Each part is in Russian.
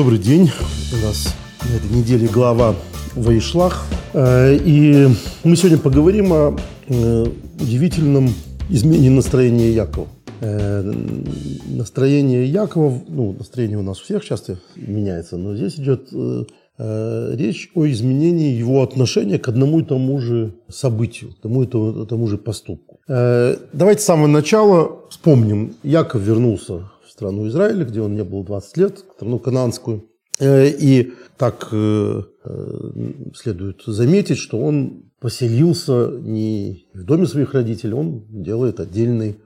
Добрый день. У нас на этой неделе глава Ваишлах. Э, и мы сегодня поговорим о э, удивительном изменении настроения Якова. Э, настроение Якова, ну, настроение у нас у всех часто меняется, но здесь идет речь о изменении его отношения к одному и тому же событию, тому и тому же поступку. Давайте с самого начала вспомним. Яков вернулся страну Израиля, где он не был 20 лет, страну кананскую. Э, и так э, э, следует заметить, что он поселился не в доме своих родителей, он делает отдельный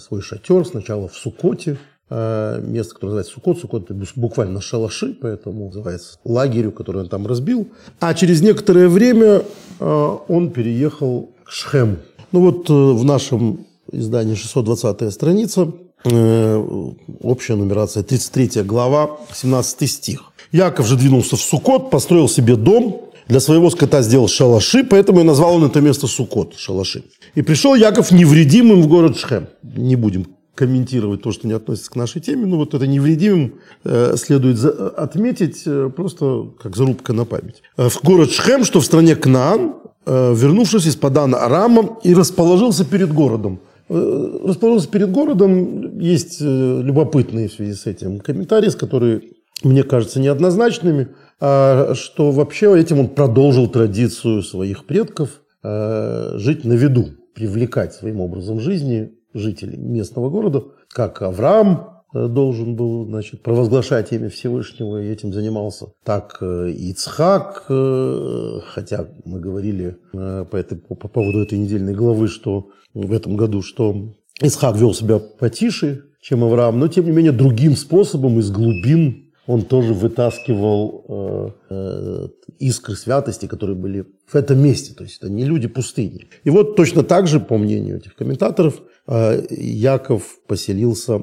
свой шатер сначала в Сукоте, место, которое называется Сукот. Сукот – это буквально шалаши, поэтому называется лагерю, который он там разбил. А через некоторое время он переехал к Шхему. Ну вот в нашем издании 620 страница общая нумерация, 33 глава, 17 стих. Яков же двинулся в Сукот, построил себе дом, для своего скота сделал шалаши, поэтому и назвал он это место Сукот, шалаши. И пришел Яков невредимым в город Шхем. Не будем комментировать то, что не относится к нашей теме, но вот это невредимым э, следует за, отметить э, просто как зарубка на память. Э, в город Шхем, что в стране Кнаан, э, вернувшись из Падана Арама, и расположился перед городом – Э, расположился перед городом. Есть э, любопытные в связи с этим комментарии, которые мне кажутся неоднозначными, а что вообще этим он продолжил традицию своих предков э, жить на виду, привлекать своим образом жизни жителей местного города, как Авраам должен был значит, провозглашать имя Всевышнего и этим занимался. Так Ицхак, хотя мы говорили по, этой, по поводу этой недельной главы, что в этом году, что Исхак вел себя потише, чем Авраам, но тем не менее другим способом из глубин он тоже вытаскивал э, э, искры святости, которые были в этом месте. То есть это не люди пустыни. И вот точно так же, по мнению этих комментаторов, э, Яков поселился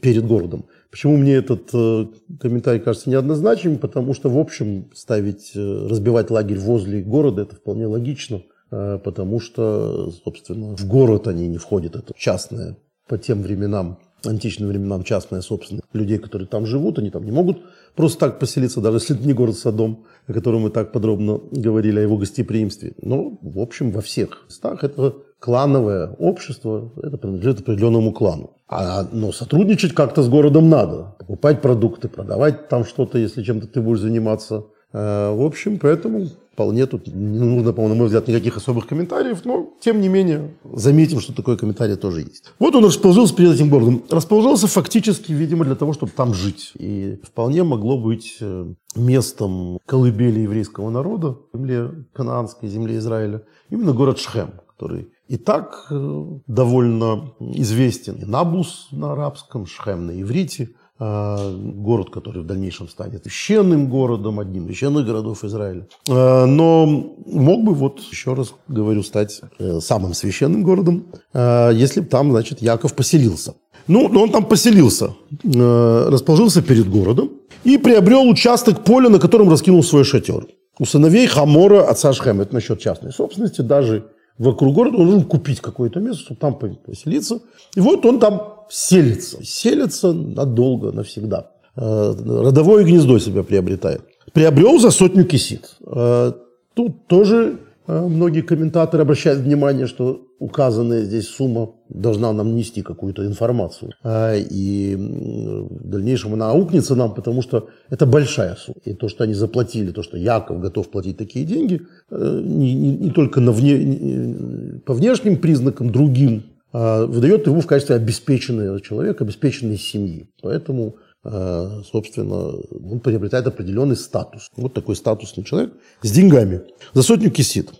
перед городом. Почему мне этот э, комментарий кажется неоднозначным? Потому что, в общем, ставить, э, разбивать лагерь возле города – это вполне логично. Э, потому что, собственно, в город они не входят. Это частное по тем временам, античным временам частная собственность людей, которые там живут. Они там не могут просто так поселиться, даже если это не город Содом, о котором мы так подробно говорили, о его гостеприимстве. Но, в общем, во всех местах это клановое общество, это принадлежит определенному клану. А, но сотрудничать как-то с городом надо. Покупать продукты, продавать там что-то, если чем-то ты будешь заниматься. Э, в общем, поэтому вполне тут не нужно, по-моему, на мой взгляд, никаких особых комментариев, но, тем не менее, заметим, что такой комментарий тоже есть. Вот он расположился перед этим городом. Расположился фактически, видимо, для того, чтобы там жить. И вполне могло быть э, местом колыбели еврейского народа, земле кананской, земле Израиля, именно город Шхем, который и так э, довольно известен. Набус на арабском, Шхем на иврите – Э, город, который в дальнейшем станет священным городом, одним из священных городов Израиля. Э, но мог бы, вот еще раз говорю, стать самым священным городом, если бы там, значит, Яков поселился. Ну, но он там поселился, расположился перед городом и приобрел участок поля, на котором раскинул свой шатер. У сыновей Хамора, отца Шхема, это насчет частной собственности, даже вокруг города, он должен купить какое-то место, чтобы там поселиться. И вот он там селится. Селится надолго, навсегда. Э, родовое гнездо себя приобретает. Приобрел за сотню кисит. Э, тут тоже многие комментаторы обращают внимание, что указанная здесь сумма должна нам нести какую-то информацию. И в дальнейшем она аукнется нам, потому что это большая сумма. И то, что они заплатили, то, что Яков готов платить такие деньги, не, не, не только на вне, по внешним признакам, другим а, выдает его в качестве обеспеченного человека, обеспеченной семьи. Поэтому, а, собственно, он приобретает определенный статус. Вот такой статусный человек с деньгами. За сотню кисит.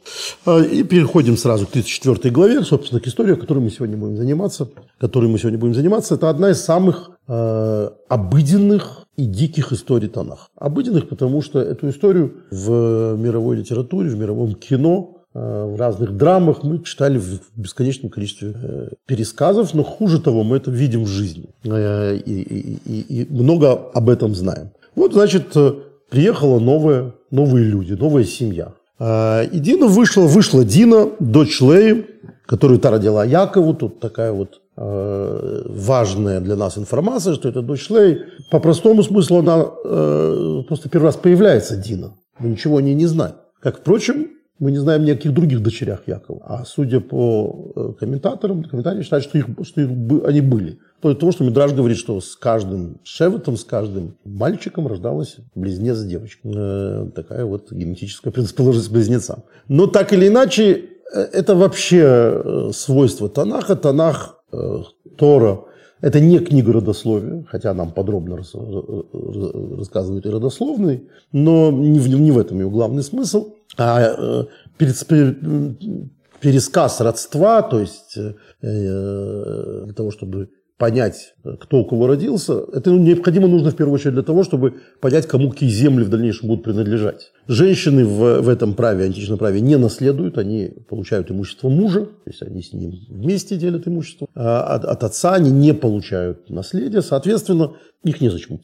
А, и переходим сразу к 34 главе, собственно, к истории, которой мы сегодня будем заниматься. Которой мы сегодня будем заниматься. Это одна из самых обыденных и диких историй Танах. Обыденных, потому что эту историю в мировой литературе, в мировом кино Э, в разных драмах мы читали в бесконечном количестве э, пересказов, но хуже того, мы это видим в жизни э, и, и, и, много об этом знаем. Вот, значит, приехала новая, новые люди, новая семья. И Дина вышла, вышла Дина, дочь Леи, которую та родила Якову, тут такая вот э, важная для нас информация, что это дочь Шлей. По простому смыслу она э, просто первый раз появляется Дина. Мы ничего о ней не знаем. Как, впрочем, мы не знаем ни о каких других дочерях Якова. А судя по э, комментаторам, комментаторы считают, что, их, что их, они были. Вплоть того, что Мидраж говорит, что с каждым шеветом, с каждым мальчиком рождалась близнец девочка. Э, такая вот генетическая предрасположенность к близнецам. Но так или иначе, э, это вообще э, свойство Танаха. Танах, э, Тора – это не книга родословия, хотя нам подробно рас, рассказывают и родословный, но не в, не в этом ее главный смысл. А э, пересказ родства, то есть э, э, для того, чтобы понять, кто у кого родился, это необходимо нужно в первую очередь для того, чтобы понять, кому какие земли в дальнейшем будут принадлежать. Женщины в, в этом праве, античном праве, не наследуют, они получают имущество мужа, то есть они с ним вместе делят имущество. А от, от отца они не получают наследие, соответственно, их незачем.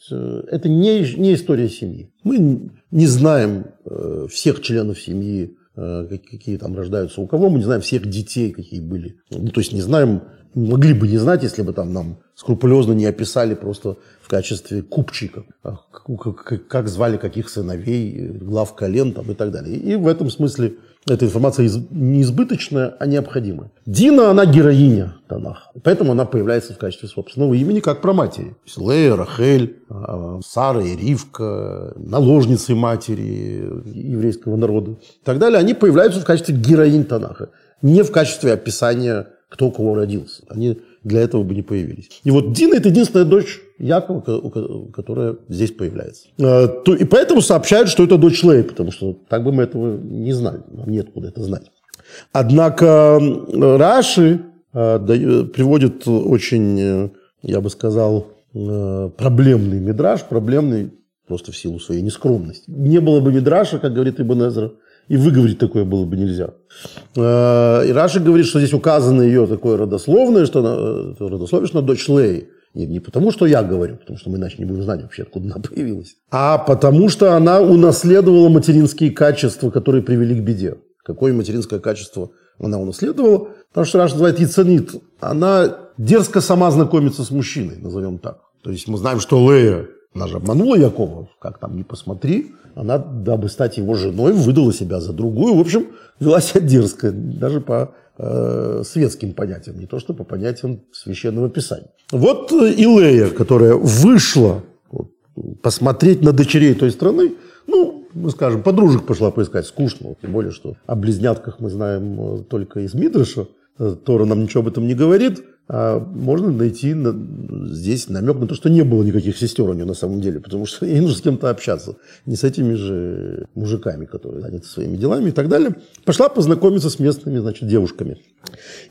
Это не, не история семьи. Мы не знаем э, всех членов семьи, э, какие там рождаются у кого, мы не знаем всех детей, какие были. Ну, то есть не знаем могли бы не знать, если бы там нам скрупулезно не описали просто в качестве купчика, как, как звали каких сыновей, глав колен там, и так далее. И в этом смысле эта информация не избыточная, а необходимая. Дина, она героиня Танах, поэтому она появляется в качестве собственного имени, как про матери. Лея, Рахель, а, Сара и Ривка, наложницы матери еврейского народа и так далее, они появляются в качестве героинь Танаха, не в качестве описания кто у кого родился. Они для этого бы не появились. И вот Дина – это единственная дочь Якова, которая здесь появляется. А, и поэтому сообщают, что это дочь Леи, потому что так бы мы этого не знали. Нам нет куда это знать. Однако Раши а, приводит очень, я бы сказал, а, проблемный мидраж, проблемный просто в силу своей нескромности. Не было бы мидраша, как говорит Ибн Эзра, и выговорить такое было бы нельзя. Э, и Раши говорит, что здесь указано ее такое родословное, что она, э, родословие, что она дочь Леи. Не, не потому, что я говорю, потому что мы иначе не будем знать вообще, откуда она появилась, а потому что она унаследовала материнские качества, которые привели к беде. Какое материнское качество она унаследовала? Потому что Раши называет יצאנית. Она дерзко сама знакомится с мужчиной, назовем так. То есть мы знаем, что Лея, она же обманула Якова, как там, не посмотри, она, дабы стать его женой, выдала себя за другую. В общем, вела себя дерзко, даже по э, светским понятиям, не то что по понятиям священного писания. Вот Илея, которая вышла вот, посмотреть на дочерей той страны, ну, мы скажем, подружек пошла поискать, скучно, тем более, что о близнятках мы знаем э, только из Мидраша, э, Тора нам ничего об этом не говорит – можно найти на, здесь намек на то, что не было никаких сестер у нее на самом деле, потому что ей нужно с кем-то общаться, не с этими же мужиками, которые заняты своими делами и так далее. Пошла познакомиться с местными, значит, девушками.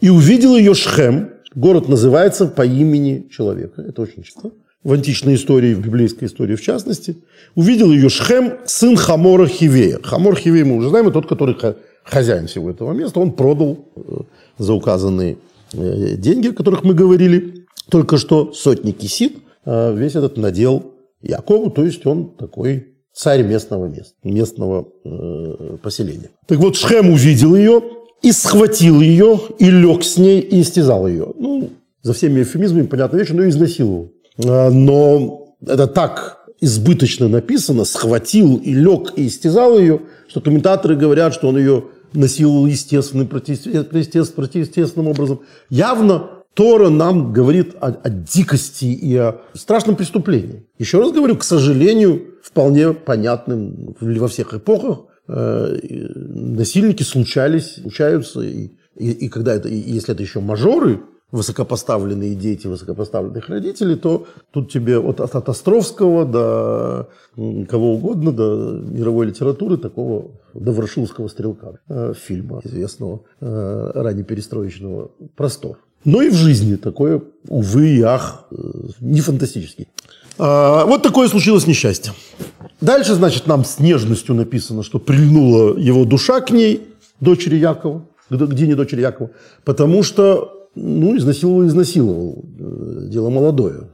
И увидела ее Шхем, город называется по имени человека, это очень часто, в античной истории, в библейской истории в частности, увидел ее Шхем, сын Хамора Хивея. Хамор Хивей мы уже знаем, тот, который хозяин всего этого места, он продал э, за указанные деньги, о которых мы говорили только что, сотни кисит, а весь этот надел Якову, то есть он такой царь местного места, местного э, поселения. Так вот, Шхем увидел ее и схватил ее, и лег с ней, и истязал ее. Ну, за всеми эвфемизмами, понятная вещь, но изнасиловал. А, но это так избыточно написано, схватил и лег и истязал ее, что комментаторы говорят, что он ее насиловал естественным, противоестественным образом. Явно Тора нам говорит о, о дикости и о страшном преступлении. Еще раз говорю, к сожалению, вполне понятным во всех эпохах э, насильники случались, случаются, и, и, и когда это, и если это еще мажоры, высокопоставленные дети высокопоставленных родителей, то тут тебе от, от Островского до кого угодно, до мировой литературы, такого до Ворошиловского стрелка, э, фильма известного, э, раннеперестроечного «Простор». Но и в жизни такое, увы и ах, э, не фантастический. А, вот такое случилось несчастье. Дальше, значит, нам с нежностью написано, что прильнула его душа к ней, дочери Якова, к Дине дочери Якова, потому что ну, изнасиловал, изнасиловал. Дело молодое.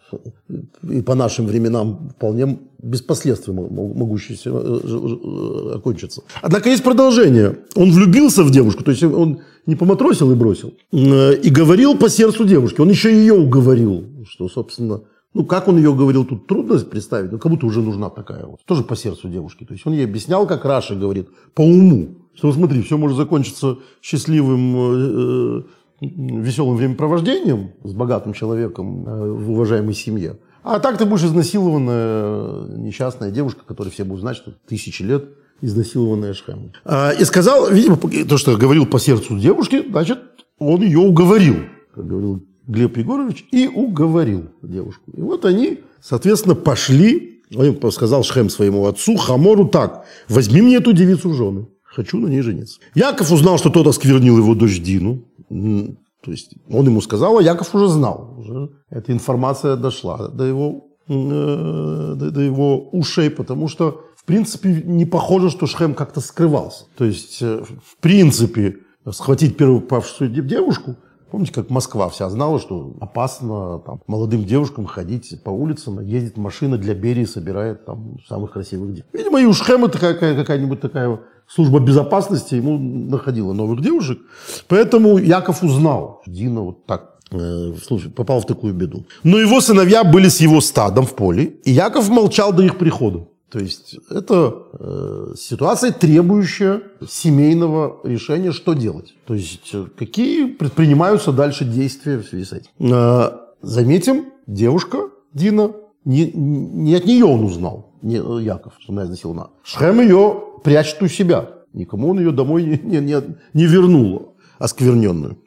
И по нашим временам вполне без последствий могущийся э, э, окончиться. Однако есть продолжение. Он влюбился в девушку, то есть он не поматросил и бросил, и говорил по сердцу девушки. Он еще ее уговорил, что, собственно, ну, как он ее говорил, тут трудно представить, но как будто уже нужна такая вот. Тоже по сердцу девушки. То есть он ей объяснял, как Раша говорит, по уму. Что, смотри, все может закончиться счастливым, веселым времяпровождением с богатым человеком в уважаемой семье. А так ты будешь изнасилованная несчастная девушка, которая все будут знать, что тысячи лет изнасилованная Шхем. А, и сказал, видимо, то, что говорил по сердцу девушки, значит, он ее уговорил, как говорил Глеб Егорович, и уговорил девушку. И вот они, соответственно, пошли, он сказал Шхем своему отцу, Хамору так, возьми мне эту девицу в жены, хочу на ней жениться. Яков узнал, что тот осквернил его дочь Дину, то есть он ему сказал, а Яков уже знал. Уже эта информация дошла до его, э, до, его ушей, потому что, в принципе, не похоже, что Шхем как-то скрывался. То есть, э, в принципе, схватить первую павшую девушку, помните, как Москва вся знала, что опасно там, молодым девушкам ходить по улицам, ездить машина для Берии, собирает там самых красивых девушек. Видимо, и у Шхема такая, какая-нибудь такая служба безопасности ему находила новых девушек. Поэтому Яков узнал. Дина вот так э, попал в такую беду. Но его сыновья были с его стадом в поле, и Яков молчал до их прихода. То есть это э, ситуация, требующая семейного решения, что делать. То есть э, какие предпринимаются дальше действия в связи с этим. Э, заметим, девушка Дина, не, не от нее он узнал, не Яков, что она изнасилована. Шхем ее прячет у себя. Никому он ее домой не, не, не, не вернул, оскверненную.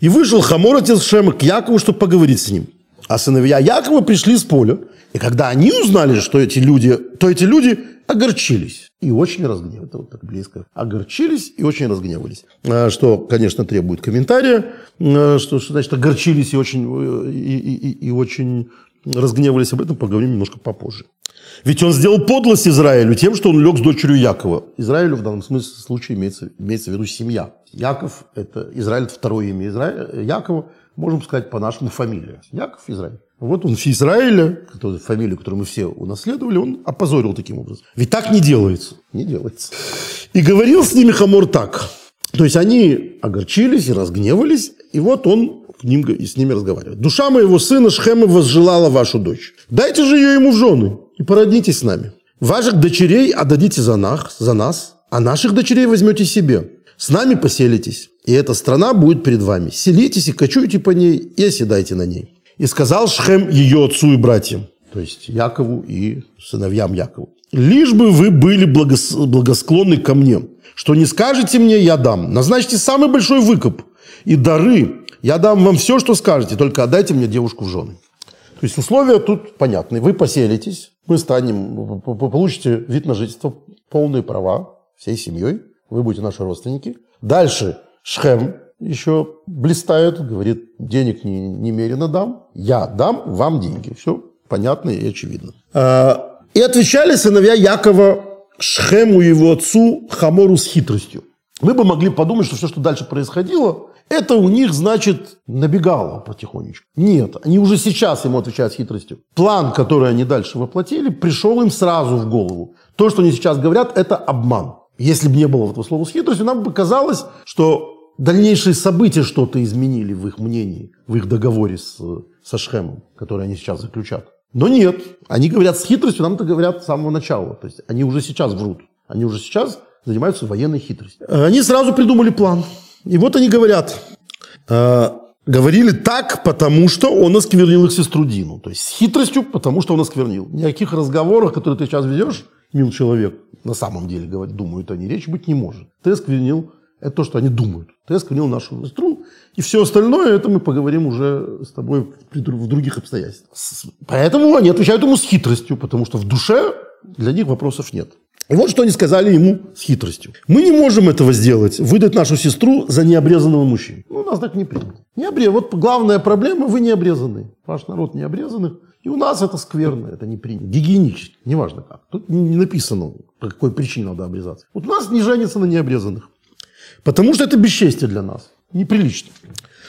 И вышел Хамор, отец Шема, к Якову, чтобы поговорить с ним. А сыновья Якова пришли с поля. И когда они узнали, что эти люди, то эти люди огорчились и очень разгневались. Это вот так близко. Огорчились и очень разгневались. А, что, конечно, требует комментария. А, что, что значит огорчились и очень, и, и, и очень разгневались. Об этом поговорим немножко попозже. Ведь он сделал подлость Израилю тем, что он лег с дочерью Якова. Израилю в данном смысле случае имеется, имеется в виду семья. Яков – это Израиль, это второе имя Израиля. Якова, можем сказать, по-нашему фамилия. Яков – Израиль. Вот он который, фамилию, которую мы все унаследовали, он опозорил таким образом. Ведь так не делается. Не делается. И говорил с ними Хамор так. То есть они огорчились и разгневались, и вот он к ним, с ними разговаривает. «Душа моего сына Шхема возжелала вашу дочь. Дайте же ее ему в жены и породнитесь с нами. Ваших дочерей отдадите за нас, за нас, а наших дочерей возьмете себе. С нами поселитесь, и эта страна будет перед вами. Селитесь и кочуйте по ней, и оседайте на ней». И сказал Шхем ее отцу и братьям, то есть Якову и сыновьям Якову, «Лишь бы вы были благос... благосклонны ко мне, что не скажете мне, я дам. Назначьте самый большой выкуп и дары. Я дам вам все, что скажете, только отдайте мне девушку в жены». То есть условия тут понятны. Вы поселитесь, мы станем, получите вид на жительство, полные права всей семьей, вы будете наши родственники. Дальше Шхем еще блистает, говорит, денег не, немерено дам, я дам вам деньги. Все понятно и очевидно. А, и отвечали сыновья Якова Шхему его отцу Хамору с хитростью. Мы бы могли подумать, что все, что дальше происходило, это у них, значит, набегало потихонечку. Нет, они уже сейчас ему отвечают с хитростью. План, который они дальше воплотили, пришел им сразу в голову. То, что они сейчас говорят, это обман. Если бы не было этого слова с хитростью, нам бы казалось, что дальнейшие события что-то изменили в их мнении, в их договоре с, со Шхемом, который они сейчас заключат. Но нет, они говорят с хитростью, нам это говорят с самого начала. То есть они уже сейчас врут. Они уже сейчас занимаются военной хитростью. Они сразу придумали план. И вот они говорят, э, говорили так, потому что он осквернил их сестру Дину. То есть с хитростью, потому что он осквернил. Каких разговорах, которые ты сейчас ведешь, мил человек, на самом деле, говорят, думают они, речь быть не может. Ты осквернил, это то, что они думают. Ты осквернил нашу сестру, и все остальное, это мы поговорим уже с тобой в других обстоятельствах. Поэтому они отвечают ему с хитростью, потому что в душе для них вопросов нет. И вот что они сказали ему с хитростью. Мы не можем этого сделать, выдать нашу сестру за необрезанного мужчину. Ну, у нас так не принято. Не обрез... Вот главная проблема, вы не обрезаны. Ваш народ не обрезанный. И у нас это скверно, это не принято. Гигиенически, неважно как. Тут не написано, по какой причине надо обрезаться. Вот у нас не женится на необрезанных. Потому что это бесчестие для нас. Неприлично.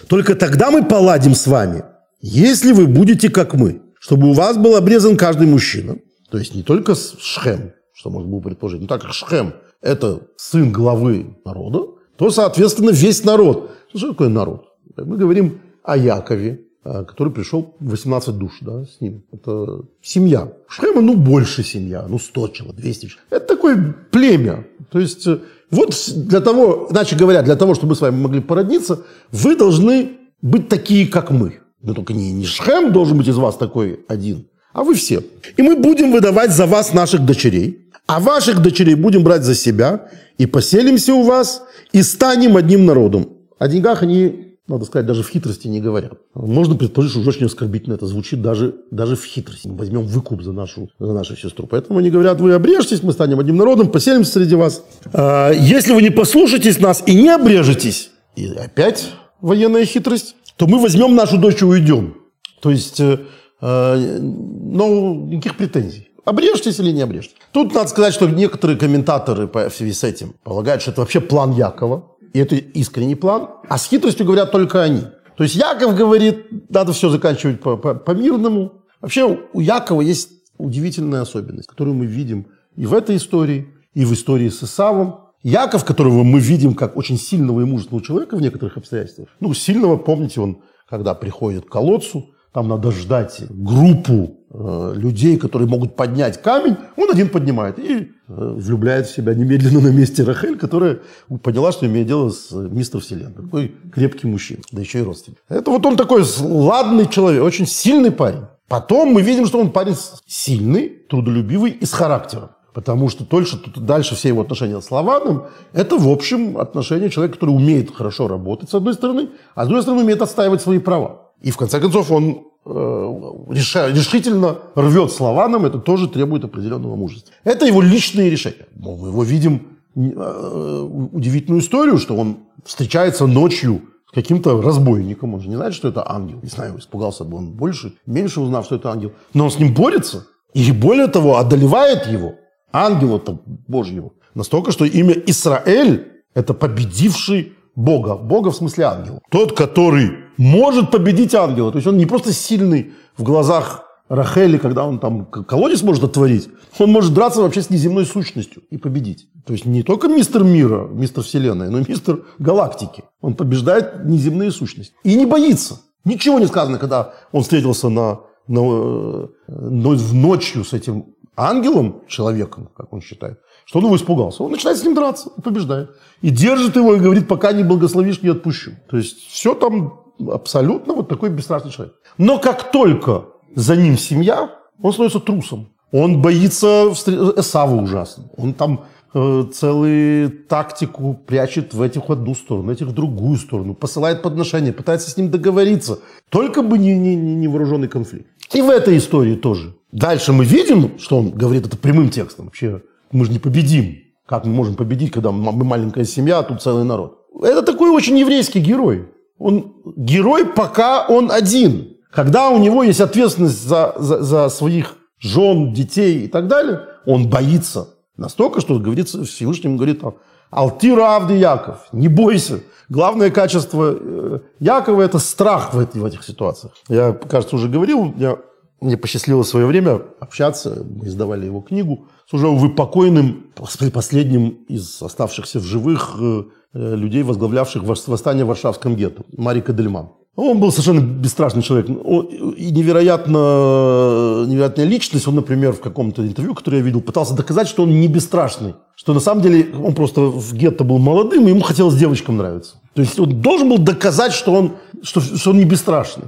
Только тогда мы поладим с вами, если вы будете как мы. Чтобы у вас был обрезан каждый мужчина – то есть не только Шхем, что можно было предположить, но так как Шхем – это сын главы народа, то, соответственно, весь народ. Что такое народ? Мы говорим о Якове, а, который пришел 18 душ да, с ним. Это семья. Шхема, ну, больше семья, ну, 100 человек, 200 человек. Это такое племя. То есть, э, вот для того, иначе говоря, для того, чтобы мы с вами могли породниться, вы должны быть такие, как мы. Но только не, не Шхем должен быть из вас такой один, а вы все. И мы будем выдавать за вас наших дочерей, а ваших дочерей будем брать за себя, и поселимся у вас, и станем одним народом. О деньгах они, надо сказать, даже в хитрости не говорят. Можно предположить, что очень оскорбительно это звучит даже, даже в хитрости. Мы возьмем выкуп за нашу, за нашу сестру. Поэтому они говорят, вы обрежетесь, мы станем одним народом, поселимся среди вас. А, если вы не послушаетесь нас и не обрежетесь, и опять военная хитрость, то мы возьмем нашу дочь и уйдем. То есть, э, э, ну, никаких претензий. Обрежьтесь или не обрежьтесь. Тут надо сказать, что некоторые комментаторы в связи с этим полагают, что это вообще план Якова. И это искренний план. А с хитростью говорят только они. То есть Яков говорит, надо все заканчивать по-мирному. По, по вообще у Якова есть удивительная особенность, которую мы видим и в этой истории, и в истории с Исавом. Яков, которого мы видим как очень сильного и мужественного человека в некоторых обстоятельствах, ну, сильного, помните, он, когда приходит к колодцу, там надо ждать группу э, людей, которые могут поднять камень, он один поднимает и э, влюбляет в себя немедленно на месте Рахель, которая поняла, что имеет дело с э, мистер Вселенной. Такой крепкий мужчина, да еще и родственник. Это вот он такой ладный человек, очень сильный парень. Потом мы видим, что он парень сильный, трудолюбивый и с характером. Потому что дальше, дальше все его отношения с Лаваном – это, в общем, отношения человека, который умеет хорошо работать, с одной стороны, а с другой стороны, умеет отстаивать свои права. И, в конце концов, он решительно рвет с Лаваном, это тоже требует определенного мужества. Это его личные решения. Мы его видим э, удивительную историю, что он встречается ночью с каким-то разбойником. Он же не знает, что это ангел. Не знаю, испугался бы он больше, меньше узнав, что это ангел. Но он с ним борется. И более того, одолевает его – ангела-то Божьего. Настолько, что имя Израиль – это победивший Бога. Бога в смысле ангела. Тот, который может победить ангела. То есть он не просто сильный в глазах Рахели, когда он там колодец может отворить, он может драться вообще с неземной сущностью и победить. То есть не только мистер мира, мистер вселенной, но и мистер галактики. Он побеждает неземные сущности. И не боится. Ничего не сказано, когда он встретился на, на, на, в ночью с этим ангелом, человеком, как он считает, что он его испугался. Он начинает с ним драться побеждает. И держит его и говорит, пока не благословишь, не отпущу. То есть все там абсолютно вот такой бесстрастный человек. Но как только за ним семья, он становится трусом. Он боится Эсава ужасно. Он там э, целую тактику прячет в этих в одну сторону, этих в другую сторону, посылает подношения, пытается с ним договориться. Только бы не, не, не вооруженный конфликт. И в этой истории тоже. Дальше мы видим, что он говорит это прямым текстом. Вообще, мы же не победим. Как мы можем победить, когда мы маленькая семья, а тут целый народ? Это такой очень еврейский герой. Он герой, пока он один. Когда у него есть ответственность за, за, за своих жен, детей и так далее, он боится. Настолько, что говорится, Всевышний ему говорит, Алтира Авди Яков, не бойся. Главное качество э, Якова – это страх в, в этих ситуациях. Я, кажется, уже говорил, я мне посчастливилось в свое время общаться, мы издавали его книгу, с уже, увы, покойным, последним из оставшихся в живых э, людей, возглавлявших восстание в Варшавском гетто, Мари Кадельман. Он был совершенно бесстрашный человек. и невероятно, невероятная личность. Он, например, в каком-то интервью, которое я видел, пытался доказать, что он не бесстрашный. Что на самом деле он просто в гетто был молодым, и ему хотелось девочкам нравиться. То есть он должен был доказать, что он, что, что он не бесстрашный.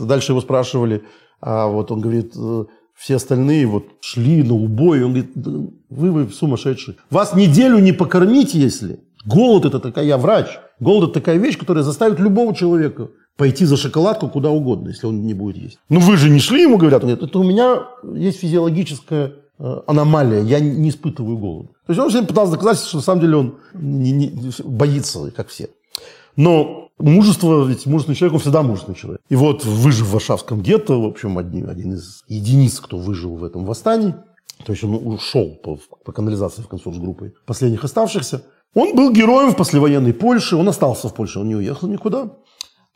Дальше его спрашивали, а вот он говорит, э, все остальные вот шли на убой. Он говорит, вы, вы сумасшедшие. Вас неделю не покормить, если. Голод это такая, я врач. Голод это такая вещь, которая заставит любого человека пойти за шоколадку куда угодно, если он не будет есть. Ну вы же не шли, ему говорят. Говорит, это у меня есть физиологическая э, аномалия, я не испытываю голода. То есть он всем пытался доказать, что на самом деле он не, не, боится, как все. Но мужество, ведь мужественный человек, он всегда мужественный человек. И вот выжив в Варшавском гетто, в общем, один, один из единиц, кто выжил в этом восстании, то есть он ушел по, по канализации в конце с группой последних оставшихся, он был героем в послевоенной Польше, он остался в Польше, он не уехал никуда.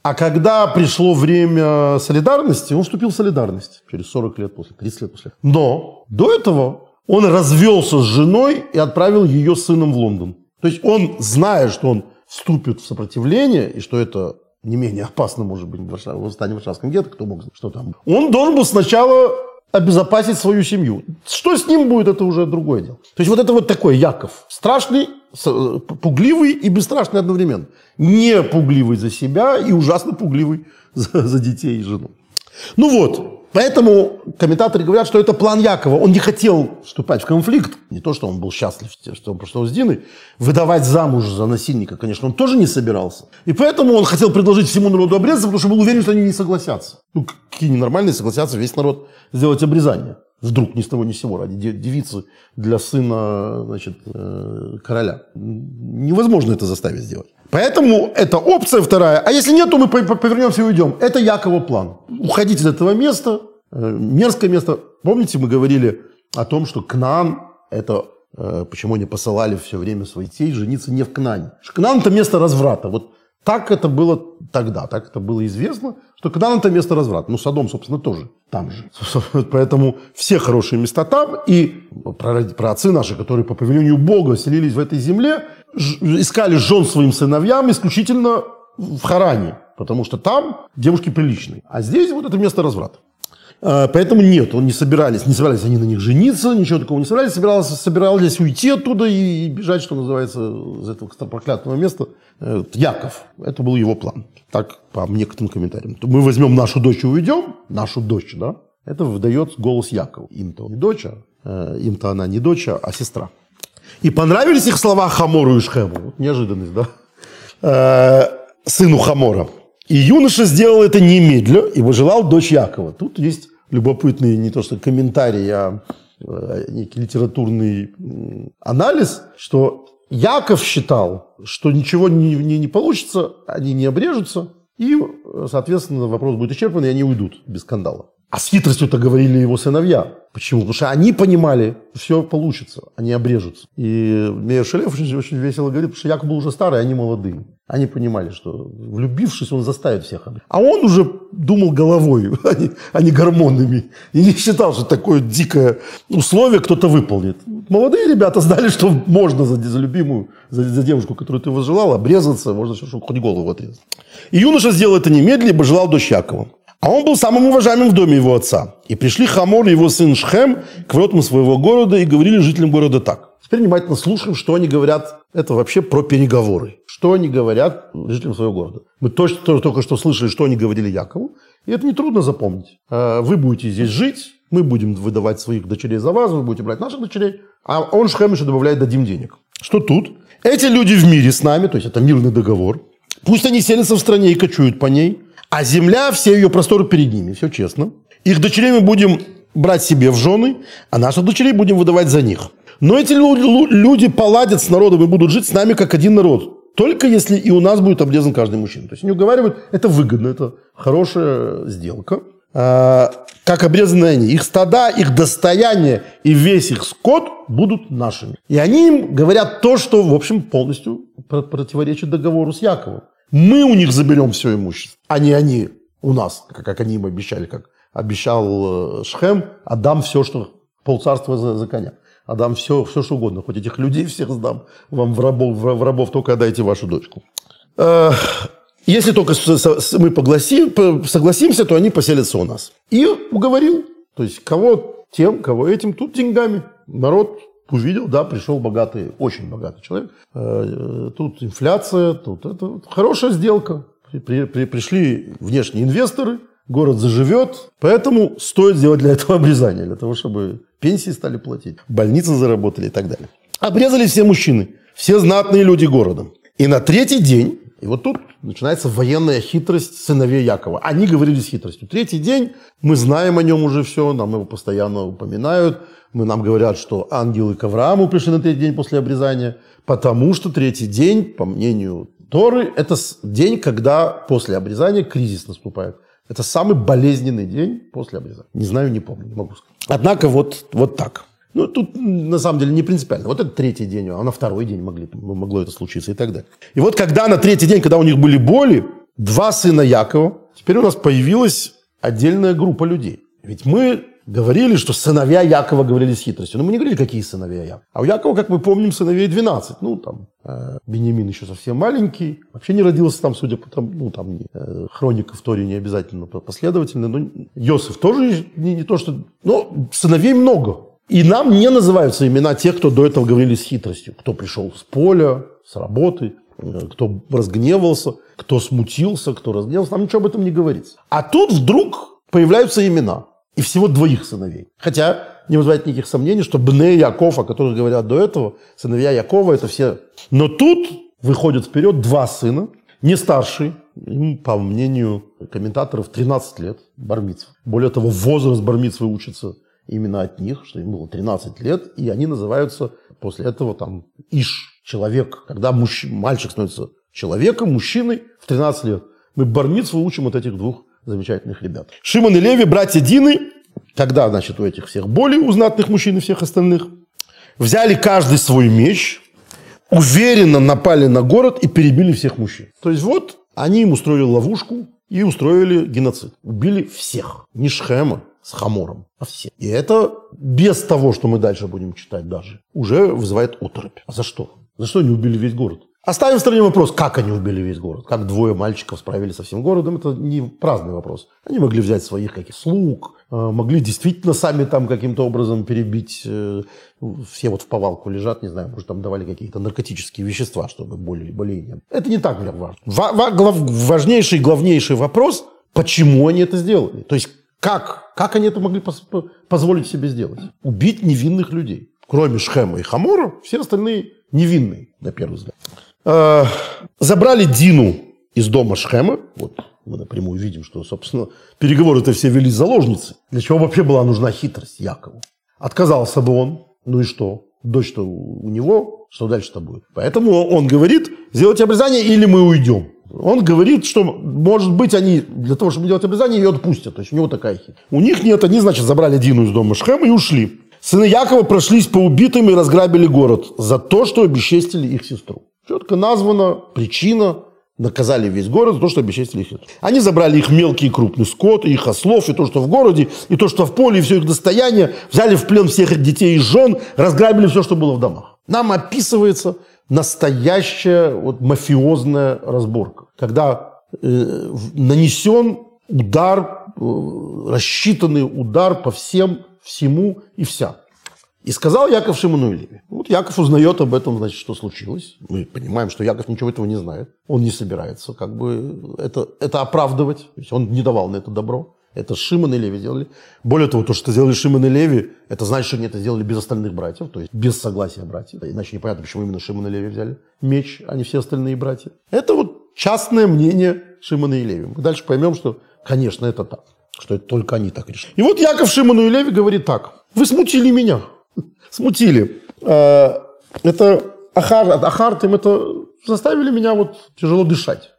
А когда пришло время солидарности, он вступил в солидарность через 40 лет после, 30 лет после. Но до этого он развелся с женой и отправил ее сыном в Лондон. То есть он, зная, что он вступит в сопротивление, и что это не менее опасно, может быть, в восстание в Варшавском гетто, кто мог знать, что там. Он должен был сначала обезопасить свою семью. Что с ним будет, это уже другое дело. То есть вот это вот такой Яков. Страшный, э, пугливый и бесстрашный одновременно. Не пугливый за себя и ужасно пугливый за, за детей и жену. Ну вот, Поэтому комментаторы говорят, что это план Якова. Он не хотел вступать в конфликт. Не то, что он был счастлив, что он пошел с Диной. Выдавать замуж за насильника, конечно, он тоже не собирался. И поэтому он хотел предложить всему народу обрезаться, потому что был уверен, что они не согласятся. Ну, какие ненормальные согласятся весь народ сделать обрезание. Вдруг ни с того ни с сего, ради девицы для сына значит, э, короля. Невозможно это заставить сделать. Поэтому это опция вторая. А если нет, то мы повернемся и уйдем. Это Якова план. Уходить из этого места, э, мерзкое место. Помните, мы говорили о том, что Кнаан – это э, почему они посылали все время своих детей жениться не в Кнане. Кнаан – это место разврата. Вот так это было тогда, так это было известно, что Кнаан – это место разврата. Ну, Содом, собственно, тоже там же. Поэтому все хорошие места там. И про отцы наши, которые по повелению Бога селились в этой земле – искали жен своим сыновьям исключительно в Харане, потому что там девушки приличные. А здесь вот это место разврата. Поэтому нет, он не собирались, не собирались они на них жениться, ничего такого не собирались, собирались, собирались уйти оттуда и бежать, что называется, из этого проклятого места. Э, Яков, это был его план. Так, по некоторым комментариям. Мы возьмем нашу дочь и уйдем, нашу дочь, да, это выдает голос Якова. Им-то не дочь, а, э, им-то она не дочь, а сестра. И понравились их слова Хамору и Шхему. Неожиданность, да? Э, сыну Хамора. И юноша сделал это немедля и выжелал дочь Якова. Тут есть любопытный не то что комментарий, а э, некий литературный анализ, что Яков считал, что ничего не, не, не получится, они не обрежутся, и, соответственно, вопрос будет исчерпан, и они уйдут без скандала. А с хитростью-то говорили его сыновья. Почему? Потому что они понимали, все получится, они обрежутся. И Мейер Шелев очень, очень весело говорит, потому что Яков был уже старый, они молодые. Они понимали, что влюбившись, он заставит всех. А он уже думал головой, а не, а не гормонами. И не считал, что такое дикое условие кто-то выполнит. Молодые ребята знали, что можно за, за любимую, за, за девушку, которую ты возжелал, обрезаться, можно все, что хоть голову отрезать. И юноша сделал это немедленно, ибо желал дочь Якова. А он был самым уважаемым в доме его отца. И пришли Хамор и его сын Шхем к воротам своего города и говорили жителям города так. Теперь внимательно слушаем, что они говорят. Это вообще про переговоры. Что они говорят жителям своего города. Мы точно только что слышали, что они говорили Якову. И это нетрудно запомнить. Э, вы будете здесь жить, мы будем выдавать своих дочерей за вас, вы будете брать наших дочерей. А он Шхем еще добавляет, дадим денег. Что тут? Эти люди в мире с нами, то есть это мирный договор. Пусть они селятся в стране и кочуют по ней. А земля, все ее просторы перед ними, все честно. Их дочерей мы будем брать себе в жены, а наших дочерей будем выдавать за них. Но эти люди поладят с народом и будут жить с нами как один народ. Только если и у нас будет обрезан каждый мужчина. То есть они уговаривают, это выгодно, это хорошая сделка. А, как обрезаны они. Их стада, их достояние и весь их скот будут нашими. И они им говорят то, что, в общем, полностью противоречит договору с Яковом. Мы у них заберем все имущество, а не они у нас, как они им обещали, как обещал э, Шхем, отдам все, что полцарства за, за коня. Отдам все, все, что угодно. Хоть этих людей всех сдам вам в рабов, в рабов только отдайте вашу дочку. Если только мы погласим, согласимся, то они поселятся у нас. И уговорил. То есть кого тем, кого этим, тут деньгами. Народ увидел, да, пришел богатый, очень богатый человек. Э, тут инфляция, тут это хорошая сделка. При, при, пришли внешние инвесторы, город заживет, поэтому стоит сделать для этого обрезание, для того, чтобы пенсии стали платить, больницы заработали и так далее. Обрезали все мужчины, все знатные люди города. И на третий день, и вот тут начинается военная хитрость сыновей Якова. Они говорили с хитростью. Третий день, мы знаем о нем уже все, нам его постоянно упоминают. Мы, нам говорят, что ангелы к Аврааму пришли на третий день после обрезания, потому что третий день, по мнению Торы, это день, когда после обрезания кризис наступает. Это самый болезненный день после обрезания. Не знаю, не помню, не могу сказать. Однако вот, вот так. Ну, тут на самом деле не принципиально. Вот это третий день, а на второй день могли, могло это случиться и так далее. И вот когда на третий день, когда у них были боли, два сына Якова. Теперь у нас появилась отдельная группа людей. Ведь мы говорили, что сыновья Якова говорили с хитростью. Но мы не говорили, какие сыновья Якова. А у Якова, как мы помним, сыновей 12. Ну, там, э, Бениамин еще совсем маленький. Вообще не родился там, судя по тому, ну, там, э, хроника в Торе не обязательно последовательно. Но Йосиф тоже не, не то, что... Но сыновей много. И нам не называются имена тех, кто до этого говорили с хитростью. Кто пришел с поля, с работы, э, кто разгневался, кто смутился, кто разгневался. Нам ничего об этом не говорится. А тут вдруг появляются имена и всего двоих сыновей. Хотя не вызывает никаких сомнений, что Бне Яков, о которых говорят до этого, сыновья Якова, это все. Но тут выходят вперед два сына, не старший, ему, по мнению комментаторов, 13 лет, бармицев. Более того, возраст бармицвы учится именно от них, что им было 13 лет, и они называются после этого там Иш, человек. Когда мужч... мальчик становится человеком, мужчиной в 13 лет. Мы бармицву учим от этих двух замечательных ребят. Шимон и Леви, братья Дины, когда, значит, у этих всех более у мужчин и всех остальных, взяли каждый свой меч, уверенно напали на город и перебили всех мужчин. То есть вот они им устроили ловушку и устроили геноцид. Убили всех. Не Шхема с Хамором, все. И это без того, что мы дальше будем читать даже, уже вызывает оторопь. А за что? За что они убили весь город? Оставим в стороне вопрос, как они убили весь город. Как двое мальчиков справились со всем городом, это не праздный вопрос. Они могли взять своих каких слуг, э, могли действительно сами там каким-то образом перебить. Э, все вот в повалку лежат, не знаю, может, там давали какие-то наркотические вещества, чтобы более более. Это не так важно. Важнейший, главнейший вопрос, почему они это сделали. То есть как, как они это могли позволить себе сделать? Убить невинных людей. Кроме Шхема и Хамора, все остальные невинные, на первый взгляд. Э, забрали Дину из дома Шхема. Вот мы напрямую видим, что, собственно, переговоры-то все вели заложницы. Для чего вообще была нужна хитрость Якову? Отказался бы он, ну и что? Дочь-то у него, что дальше-то будет? Поэтому он говорит, сделайте обрезание или мы уйдем. Он говорит, что, может быть, они для того, чтобы делать обрезание, ее отпустят. То есть у него такая хитрость. У них нет, они, значит, забрали Дину из дома Шхема и ушли. Сыны Якова прошлись по убитым и разграбили город за то, что обесчестили их сестру. Четко названа причина, наказали весь город за то, что обесчестили их. Они забрали их мелкий и крупный скот, их ослов, и то, что в городе, и то, что в поле, и все их достояние, взяли в плен всех их детей и жен, разграбили все, что было в домах. Нам описывается настоящая вот, мафиозная разборка, когда э, нанесен удар, э, рассчитанный удар по всем, всему и вся. И сказал Яков Шимону Леви. Вот Яков узнает об этом, значит, что случилось. Мы понимаем, что Яков ничего этого не знает. Он не собирается как бы это, это оправдывать. То есть он не давал на это добро. Это Шимон и Леви сделали. Более того, то, что сделали Шимон и Леви, это значит, что они это сделали без остальных братьев, то есть без согласия братьев. Иначе непонятно, почему именно Шимон и Леви взяли меч, а не все остальные братья. Это вот частное мнение Шимона и Леви. Мы дальше поймем, что, конечно, это так. Что это только они так решили. И вот Яков Шимону и Леви говорит так. Вы смутили меня смутили. Э, это Ахар, Ахар, им это заставили меня вот тяжело дышать.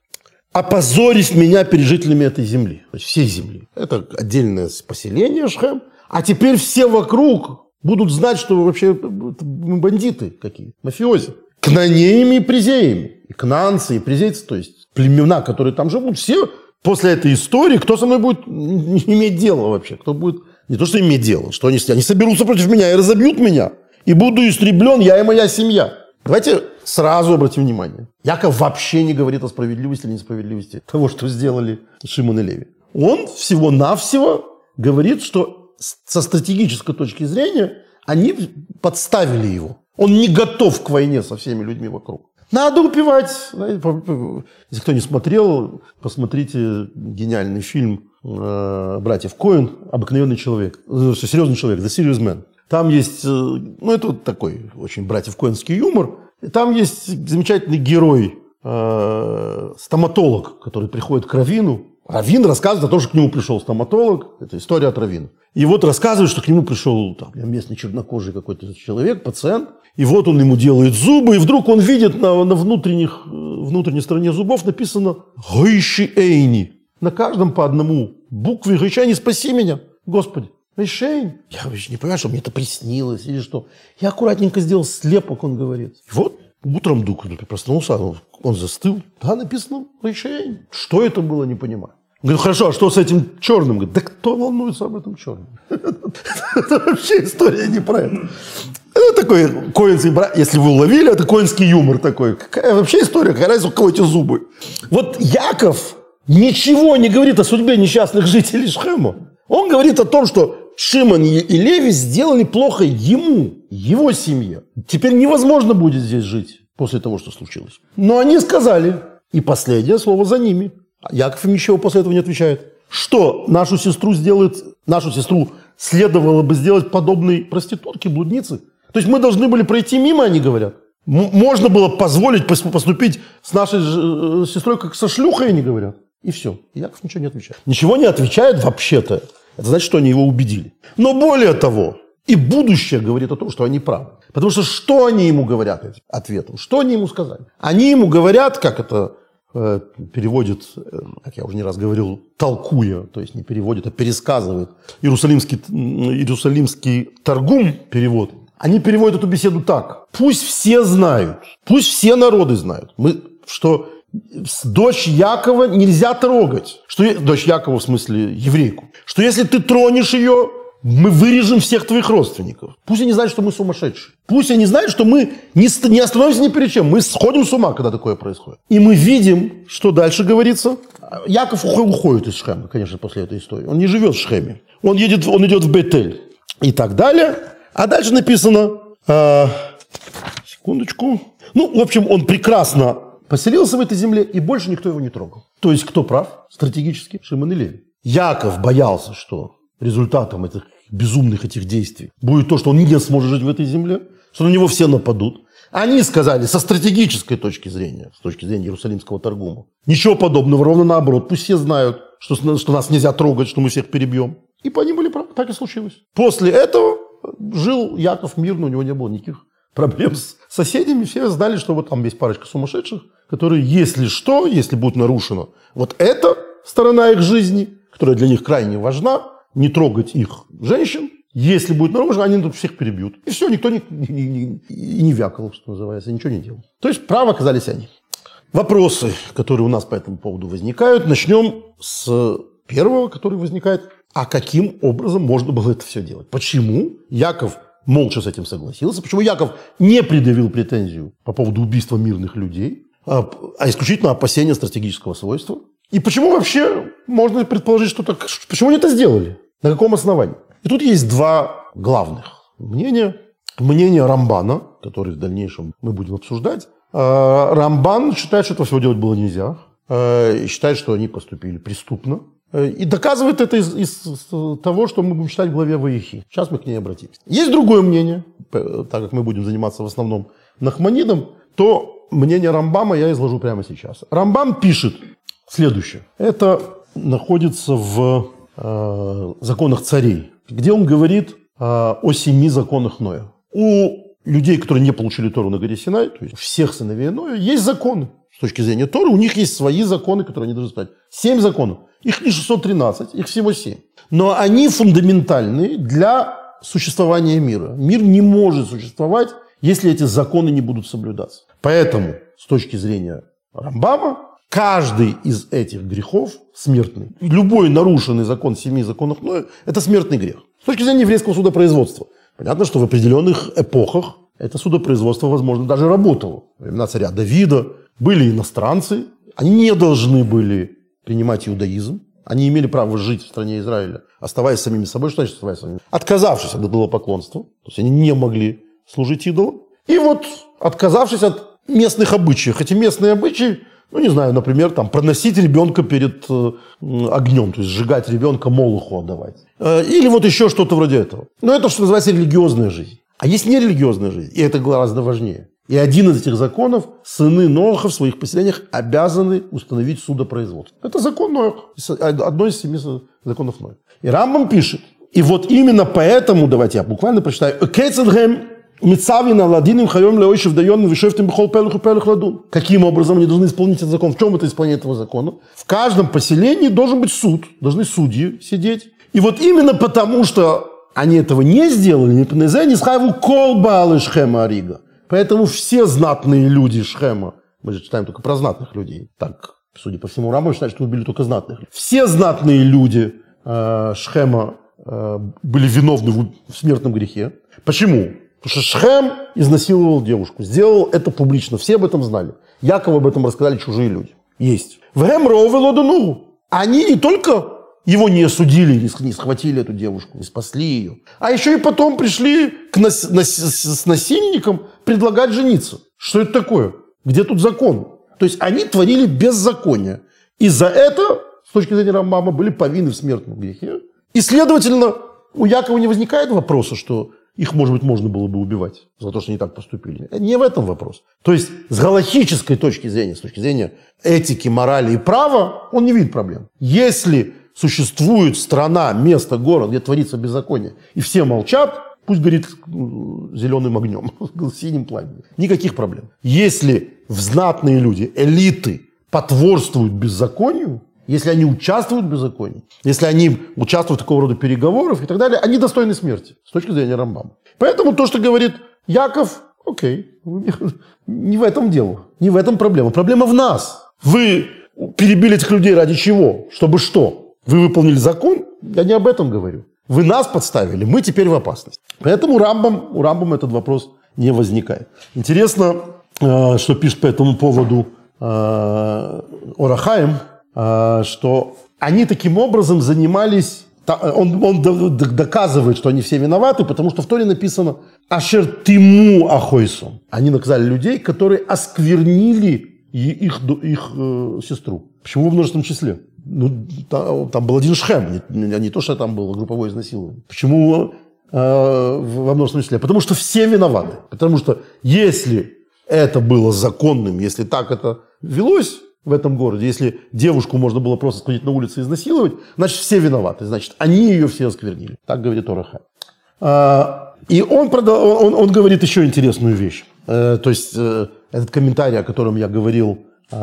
Опозорить меня перед жителями этой земли, есть всей земли. Это отдельное поселение Шхем. А теперь все вокруг будут знать, что вообще мы бандиты какие, мафиози. Кнанеями и призеями. И кнанцы, и призейцы, то есть племена, которые там живут, все после этой истории, кто со мной будет иметь дело вообще, кто будет не то, что иметь дело, что они, они соберутся против меня и разобьют меня. И буду истреблен я и моя семья. Давайте сразу обратим внимание. Яков вообще не говорит о справедливости или несправедливости того, что сделали Шимон и Леви. Он всего-навсего говорит, что со стратегической точки зрения они подставили его. Он не готов к войне со всеми людьми вокруг. Надо упивать. Если кто не смотрел, посмотрите гениальный фильм э, братьев Коин «Обыкновенный человек», э, серьезный человек, «The Serious Man». Там есть, э, ну это вот такой очень братьев Коинский юмор. Там есть замечательный герой, стоматолог, который приходит к Равину. Равин рассказывает о том, что к нему пришел стоматолог. Это история от Равина. И вот рассказывает, что к нему пришел там, местный чернокожий какой-то человек, пациент. И вот он ему делает зубы, и вдруг он видит на, на внутренних, внутренней стороне зубов написано «Гайши Эйни». На каждом по одному букве «Гайши спаси меня, Господи». Гайшейн. Я вообще не понимаю, что мне это приснилось или что. Я аккуратненько сделал слепок, он говорит. И вот Утром Дук проснулся, он, он застыл. Да, написано Рейшейн. Что это было, не понимаю. Говорю, хорошо, а что с этим черным? Говорит, да кто волнуется об этом черном? Это вообще история не про это. Это такой коинский брат. Если вы уловили, это коинский юмор такой. Какая вообще история? Какая разница, у кого эти зубы? Вот Яков ничего не говорит о судьбе несчастных жителей Шхема. Он говорит о том, что Шимон и Леви сделали плохо ему, его семье. Теперь невозможно будет здесь жить после того, что случилось. Но они сказали, и последнее слово за ними. Яков им ничего после этого не отвечает. Что нашу сестру сделает, нашу сестру следовало бы сделать подобной проститутке, блуднице? То есть мы должны были пройти мимо, они говорят. Можно было позволить поступить с нашей э, сестрой как со шлюхой, они говорят. И все. Яков ничего не отвечает. Ничего не отвечает вообще-то. Это значит, что они его убедили. Но более того, и будущее говорит о том, что они правы. Потому что что они ему говорят ответом? Что они ему сказали? Они ему говорят, как это э, переводит, э, как я уже не раз говорил, толкуя, то есть не переводит, а пересказывает. Иерусалимский, Иерусалимский торгум перевод. Они переводят эту беседу так. Пусть все знают, пусть все народы знают, мы, что дочь Якова нельзя трогать. Что, дочь Якова в смысле еврейку. Что если ты тронешь ее, мы вырежем всех твоих родственников. Пусть они знают, что мы сумасшедшие. Пусть они знают, что мы не, не остановимся ни перед чем. Мы сходим с ума, когда такое происходит. И мы видим, что дальше говорится. Яков уходит из Шхема, конечно, после этой истории. Он не живет в Шхеме. Он, едет, он идет в Бетель. И так далее. А дальше написано... Э, секундочку. Ну, в общем, он прекрасно поселился в этой земле, и больше никто его не трогал. То есть кто прав стратегически? Шимон и Леви. Яков боялся, что результатом этих безумных этих действий будет то, что он не сможет жить в этой земле, что на него все нападут. Они сказали со стратегической точки зрения, с точки зрения Иерусалимского торгума, ничего подобного, ровно наоборот. Пусть все знают, что, что нас нельзя трогать, что мы всех перебьем. И по ним были правы, так и случилось. После этого жил Яков мирно, у него не было никаких проблем с соседями. Все знали, что вот там есть парочка сумасшедших, которые, если что, если будет нарушено вот эта сторона их жизни, которая для них крайне важна, не трогать их женщин, если будет нарушено, они тут всех перебьют. И все, никто не, не, не, не вякал, что называется, ничего не делал. То есть правы оказались они. Вопросы, которые у нас по этому поводу возникают, начнем с первого, который возникает. А каким образом можно было это все делать? Почему Яков молча с этим согласился? Почему Яков не предъявил претензию по поводу убийства мирных людей? А, а исключительно опасения стратегического свойства. И почему вообще можно предположить, что так... Почему они это сделали? На каком основании? И тут есть два главных мнения. Мнение Рамбана, который в дальнейшем мы будем обсуждать. А, Рамбан считает, что этого всего делать было нельзя. А, и считает, что они поступили преступно. И доказывает это из, из того, что мы будем читать в главе Ваихи. Сейчас мы к ней обратимся. Есть другое мнение, так как мы будем заниматься в основном Нахманидом, то мнение Рамбама я изложу прямо сейчас. Рамбам пишет следующее. Это находится в э, законах царей, где он говорит э, о семи законах Ноя. У людей, которые не получили Тору на горе Синай, то есть всех сыновей Ноя, есть законы. С точки зрения Торы, у них есть свои законы, которые они должны знать. Семь законов. Их не 613, их всего семь. Но они фундаментальны для существования мира. Мир не может существовать, если эти законы не будут соблюдаться. Поэтому, с точки зрения Рамбама, каждый из этих грехов смертный. Любой нарушенный закон семи законов Ноя – это смертный грех. С точки зрения еврейского судопроизводства. Понятно, что в определенных эпохах это судопроизводство, возможно, даже работало. Времена царя Давида были иностранцы, они не должны были принимать иудаизм, они имели право жить в стране Израиля, оставаясь самими собой. Что значит оставаясь самими? Отказавшись от идолопоклонства. То есть они не могли служить идолам. И вот отказавшись от местных обычаев. Эти местные обычаи, ну, не знаю, например, там, проносить ребенка перед э, огнем, то есть сжигать ребенка молоху отдавать. Э, или вот еще что-то вроде этого. Но это, что называется, религиозная жизнь. А есть нерелигиозная жизнь, и это гораздо важнее. И один из этих законов, сыны Ноаха в своих поселениях обязаны установить судопроизводство. Это закон Ноаха, одно из семи законов Ноаха. И Рамбам пишет, и вот именно поэтому, давайте я буквально прочитаю, Мицавина ладиним хайом леойшев даем вишевтим бихол пелых и пелых ладун. Каким образом они должны исполнить этот закон? В чем это исполнение этого закона? В каждом поселении должен быть суд, должны судьи сидеть. И вот именно потому, что они этого не сделали, не схайву кол Арига. Поэтому все знатные люди Шхема, мы же читаем только про знатных людей, так, судя по всему, считает, что убили только знатных. Все знатные люди э, Шхема э, были виновны в, в смертном грехе. Почему? Потому что Шхем изнасиловал девушку, сделал это публично, все об этом знали. Яков об этом рассказали чужие люди. Есть. В Эмроу Они не только его не осудили, не схватили эту девушку, не спасли ее. А еще и потом пришли к нас, нас, с насильником предлагать жениться. Что это такое? Где тут закон? То есть они творили беззаконие. И за это, с точки зрения Рамбама, были повинны в смертном грехе. И, следовательно, у Якова не возникает вопроса, что их, может быть, можно было бы убивать за то, что они так поступили. Не в этом вопрос. То есть с галактической точки зрения, с точки зрения этики, морали и права, он не видит проблем. Если существует страна, место, город, где творится беззаконие, и все молчат, пусть горит зеленым огнем, синим пламенем. Никаких проблем. Если знатные люди, элиты потворствуют беззаконию, если они участвуют в беззаконии, если они участвуют в такого рода переговорах и так далее, они достойны смерти с точки зрения Рамбама. Поэтому то, что говорит Яков, окей, не в этом дело, не в этом проблема. Проблема в нас. Вы перебили этих людей ради чего? Чтобы что? Вы выполнили закон? Я не об этом говорю. Вы нас подставили, мы теперь в опасности. Поэтому Рамбам, у Рамбама этот вопрос не возникает. Интересно, э, что пишет по этому поводу э, Орахаем, э, что они таким образом занимались он, он доказывает, что они все виноваты, потому что в Торе написано «Ашер тиму ахойсом». Они наказали людей, которые осквернили их, их э, сестру. Почему в множественном числе? Ну, там, там был один Шхем, не, не то, что там было групповое изнасилование. Почему э, во множественном числе? Потому что все виноваты. Потому что если это было законным, если так это велось в этом городе, если девушку можно было просто сходить на улице и изнасиловать, значит, все виноваты. Значит, они ее все осквернили. Так говорит Орахай. А, и он, он, он говорит еще интересную вещь. Э, то есть, э, этот комментарий, о котором я говорил, э,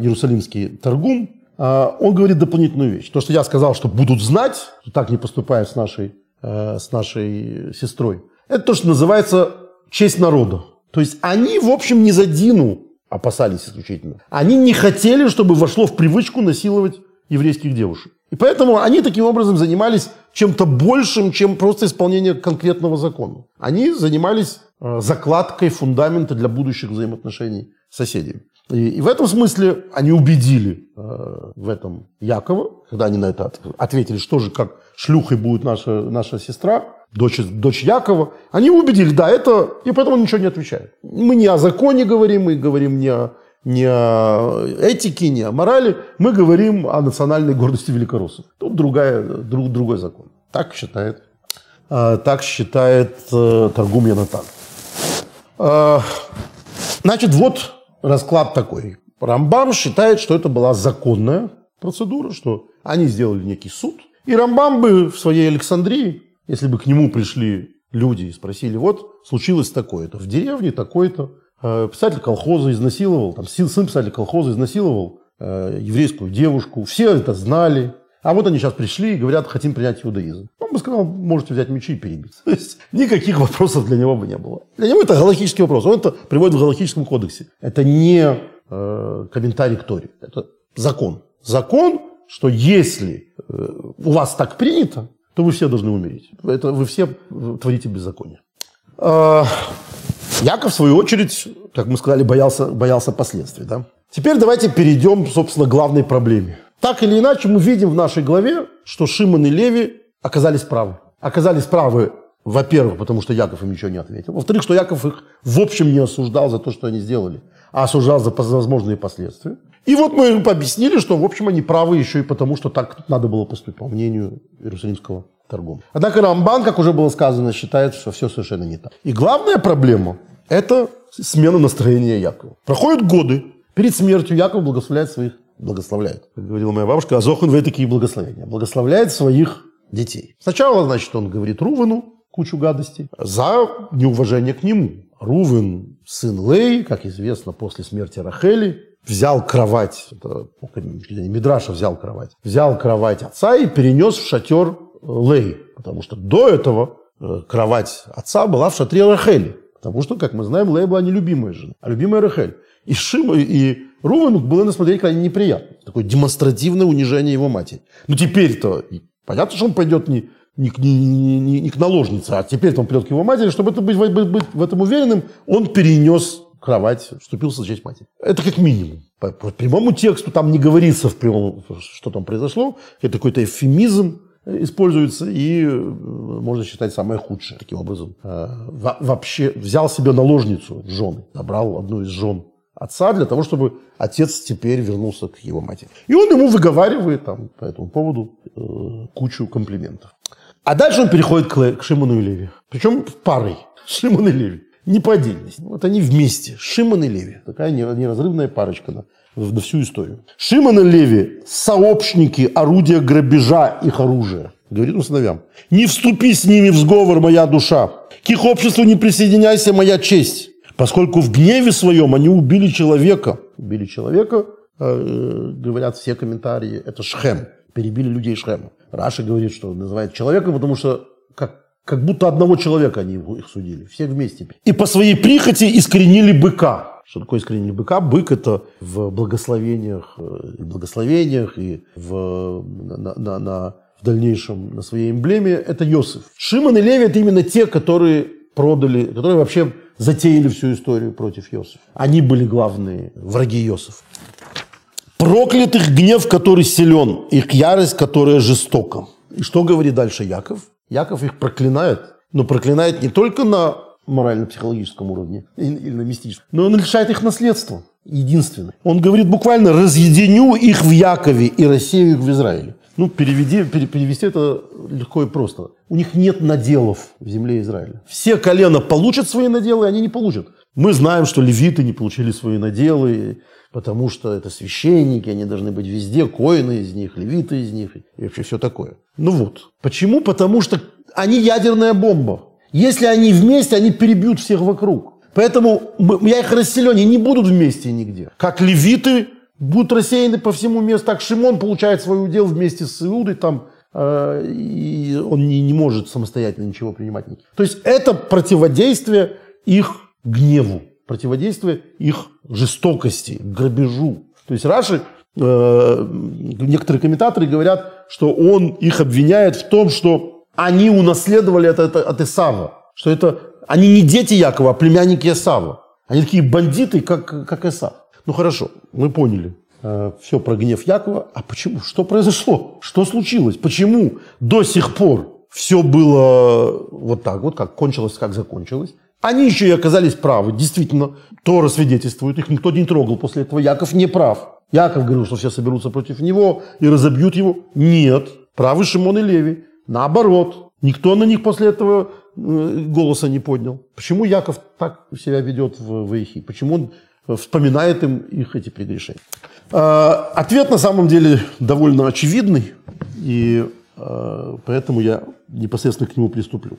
Иерусалимский Таргум, а, он говорит дополнительную вещь. То, что я сказал, что будут знать, что так не поступают с нашей, э, с нашей сестрой, это то, что называется честь народа. То есть они, в общем, не за Дину опасались исключительно. Они не хотели, чтобы вошло в привычку насиловать еврейских девушек. И поэтому они таким образом занимались чем-то большим, чем просто исполнение конкретного закона. Они занимались э, закладкой фундамента для будущих взаимоотношений с соседями. И, и в этом смысле они убедили э, в этом Якова, когда они на это ответили, что же, как шлюхой будет наша, наша сестра, дочь, дочь Якова. Они убедили, да, это, и поэтому ничего не отвечают. Мы не о законе говорим, мы говорим не о, не о этике, не о морали, мы говорим о национальной гордости великороссов. Тут другая, друг, другой закон. Так считает, э, так считает э, Торгум Янатан. Э, значит, вот расклад такой. Рамбам считает, что это была законная процедура, что они сделали некий суд. И Рамбам бы в своей Александрии, если бы к нему пришли люди и спросили, вот случилось такое-то, в деревне такое-то, э, писатель колхоза изнасиловал, там, сын писателя колхоза изнасиловал э, еврейскую девушку, все это знали, а вот они сейчас пришли и говорят, хотим принять иудаизм. Он бы сказал, можете взять мечи и перебить. То есть никаких вопросов для него бы не было. Для него это галактический вопрос. Он это приводит в галактическом кодексе. Это не э, комментарий к Торе. Это закон. Закон, что если э, у вас так принято, то вы все должны умереть. Это вы все творите беззаконие. Э, Яков, в свою очередь, как мы сказали, боялся, боялся последствий. Да? Теперь давайте перейдем, собственно, к главной проблеме. Так или иначе, мы видим в нашей главе, что Шимон и Леви оказались правы. Оказались правы, во-первых, потому что Яков им ничего не ответил. Во-вторых, что Яков их в общем не осуждал за то, что они сделали, а осуждал за возможные последствия. И вот мы им объяснили, что, в общем, они правы еще и потому, что так надо было поступить, по мнению Иерусалимского торгума. Однако Рамбан, как уже было сказано, считает, что все совершенно не так. И главная проблема – это смена настроения Якова. Проходят годы. Перед смертью Яков благословляет своих благословляет. Как говорила моя бабушка, Азохун вы такие благословения. Благословляет своих детей. Сначала, значит, он говорит Рувену кучу гадостей за неуважение к нему. Рувен, сын Лей, как известно, после смерти Рахели, взял кровать, это, Мидраша взял кровать, взял кровать отца и перенес в шатер Лей, потому что до этого э, кровать отца была в шатре Рахели. Потому что, как мы знаем, Лея была не любимая жена, а любимая Рахель. И Шима, и Рувену было на смотреть крайне неприятно. Такое демонстративное унижение его матери. Ну, теперь-то понятно, что он пойдет не, не, не, не, не к наложнице, а теперь он придет к его матери. Чтобы это быть, быть, быть в этом уверенным, он перенес кровать, вступился за честь матери. Это как минимум. По, по прямому тексту там не говорится, в прямом, что там произошло. Это какой-то эвфемизм используется и э, можно считать самое худшее. Таким образом, э, вообще взял себе наложницу жены, набрал одну из жен отца для того, чтобы отец теперь вернулся к его матери. И он ему выговаривает там, по этому поводу э, кучу комплиментов. А дальше он переходит к, к Шимону и Леви. Причем парой. Шимон и Леви. Не по отдельности. Вот они вместе. Шимон и Леви. Такая неразрывная парочка на, на всю историю. Шимон и Леви – сообщники орудия грабежа их оружия. Говорит он сыновьям. «Не вступи с ними в сговор, моя душа. К их обществу не присоединяйся, моя честь. Поскольку в гневе своем они убили человека. Убили человека, э, говорят все комментарии, это Шхем. Перебили людей Шхема. Раша говорит, что называет человеком, потому что как, как будто одного человека они их судили. Все вместе. И по своей прихоти искоренили быка. Что такое искоренение быка? Бык – это в благословениях, э, и благословениях и в, на, на, на, в дальнейшем на своей эмблеме – это Йосиф. Шимон и Леви – это именно те, которые продали, которые вообще затеяли всю историю против Йосифа. Они были главные враги Йосифа. Проклятых гнев, который силен, их ярость, которая жестока. И что говорит дальше Яков? Яков их проклинает, но проклинает не только на морально-психологическом уровне или на мистическом, но он лишает их наследства. Единственное. Он говорит буквально «разъединю их в Якове и рассею их в Израиле». Ну, переведи, перевести это легко и просто. У них нет наделов в земле Израиля. Все колена получат свои наделы, они не получат. Мы знаем, что левиты не получили свои наделы, потому что это священники, они должны быть везде, коины из них, левиты из них и вообще все такое. Ну вот. Почему? Потому что они ядерная бомба. Если они вместе, они перебьют всех вокруг. Поэтому я их расселю, они не будут вместе нигде. Как левиты будут рассеяны по всему месту. Так Шимон получает свой удел вместе с Иудой, там, э, и он не, не может самостоятельно ничего принимать. То есть это противодействие их гневу, противодействие их жестокости, грабежу. То есть Раши, э, некоторые комментаторы говорят, что он их обвиняет в том, что они унаследовали это, это от Исава, что это они не дети Якова, а племянники Исава. Они такие бандиты, как, как Исав. Ну хорошо, мы поняли э, все про гнев Якова. А почему? Что произошло? Что случилось? Почему до сих пор все было вот так вот, как кончилось, как закончилось? Они еще и оказались правы. Действительно, Тора свидетельствует, их никто не трогал после этого. Яков не прав. Яков говорил, что все соберутся против него и разобьют его. Нет, правы Шимон и Леви. Наоборот, никто на них после этого голоса не поднял. Почему Яков так себя ведет в Ваихи? Почему он вспоминает им их эти прегрешения. А, ответ на самом деле довольно очевидный, и поэтому я непосредственно к нему приступлю.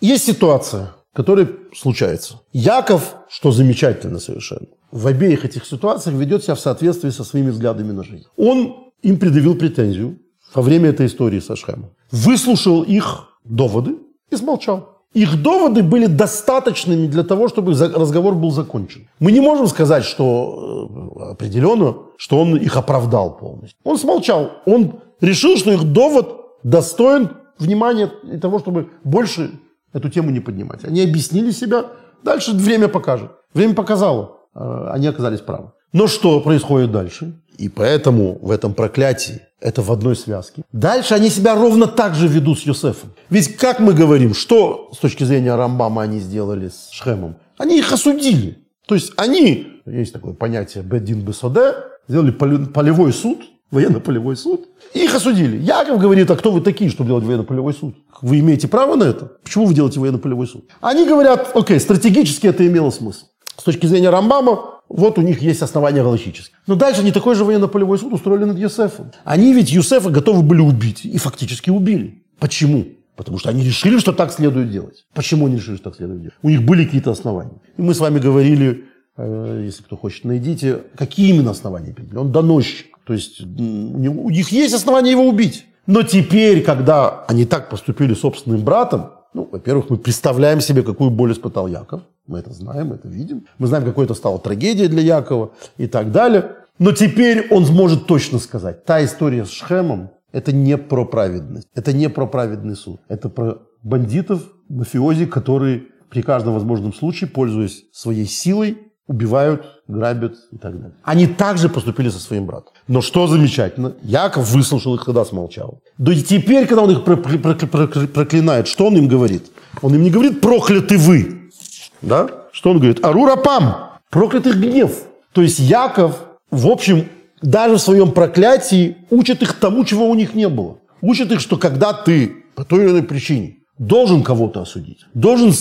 Есть ситуация, которая случается. Яков, что замечательно совершенно, в обеих этих ситуациях ведет себя в соответствии со своими взглядами на жизнь. Он им предъявил претензию во время этой истории со Шхемом. Выслушал их доводы и смолчал. Их доводы были достаточными для того, чтобы разговор был закончен. Мы не можем сказать, что э, определенно, что он их оправдал полностью. Он смолчал. Он решил, что их довод достоин внимания и того, чтобы больше эту тему не поднимать. Они объяснили себя. Дальше время покажет. Время показало. Э, они оказались правы. Но что происходит дальше? И поэтому в этом проклятии это в одной связке. Дальше они себя ровно так же ведут с Юсефом. Ведь, как мы говорим, что с точки зрения Рамбама они сделали с Шхемом? Они их осудили. То есть они, есть такое понятие бедин бесоде, сделали полевой суд, военно-полевой суд, и их осудили. Яков говорит, а кто вы такие, чтобы делать военно-полевой суд? Вы имеете право на это? Почему вы делаете военно-полевой суд? Они говорят, окей, стратегически это имело смысл. С точки зрения Рамбама, вот у них есть основания галактические. Но дальше не такой же военно-полевой суд устроили над Юсефом. Они ведь Юсефа готовы были убить. И фактически убили. Почему? Потому что они решили, что так следует делать. Почему они решили, что так следует делать? У них были какие-то основания. И мы с вами говорили, э, если кто хочет, найдите, какие именно основания Он доносчик. То есть у них есть основания его убить. Но теперь, когда они так поступили собственным братом, ну, во-первых, мы представляем себе, какую боль испытал Яков. Мы это знаем, мы это видим. Мы знаем, какой это стала трагедия для Якова и так далее. Но теперь он сможет точно сказать, та история с Шхемом, это не про праведность, это не про праведный суд. Это про бандитов, мафиози, которые при каждом возможном случае, пользуясь своей силой, убивают, грабят и так далее. Они также поступили со своим братом. Но что замечательно, Яков выслушал их, когда смолчал. Да и теперь, когда он их проклинает, что он им говорит? Он им не говорит «прокляты вы». Да? Что он говорит? «Арурапам» – проклятых гнев. То есть Яков, в общем, даже в своем проклятии учит их тому, чего у них не было. Учит их, что когда ты по той или иной причине должен кого-то осудить, должен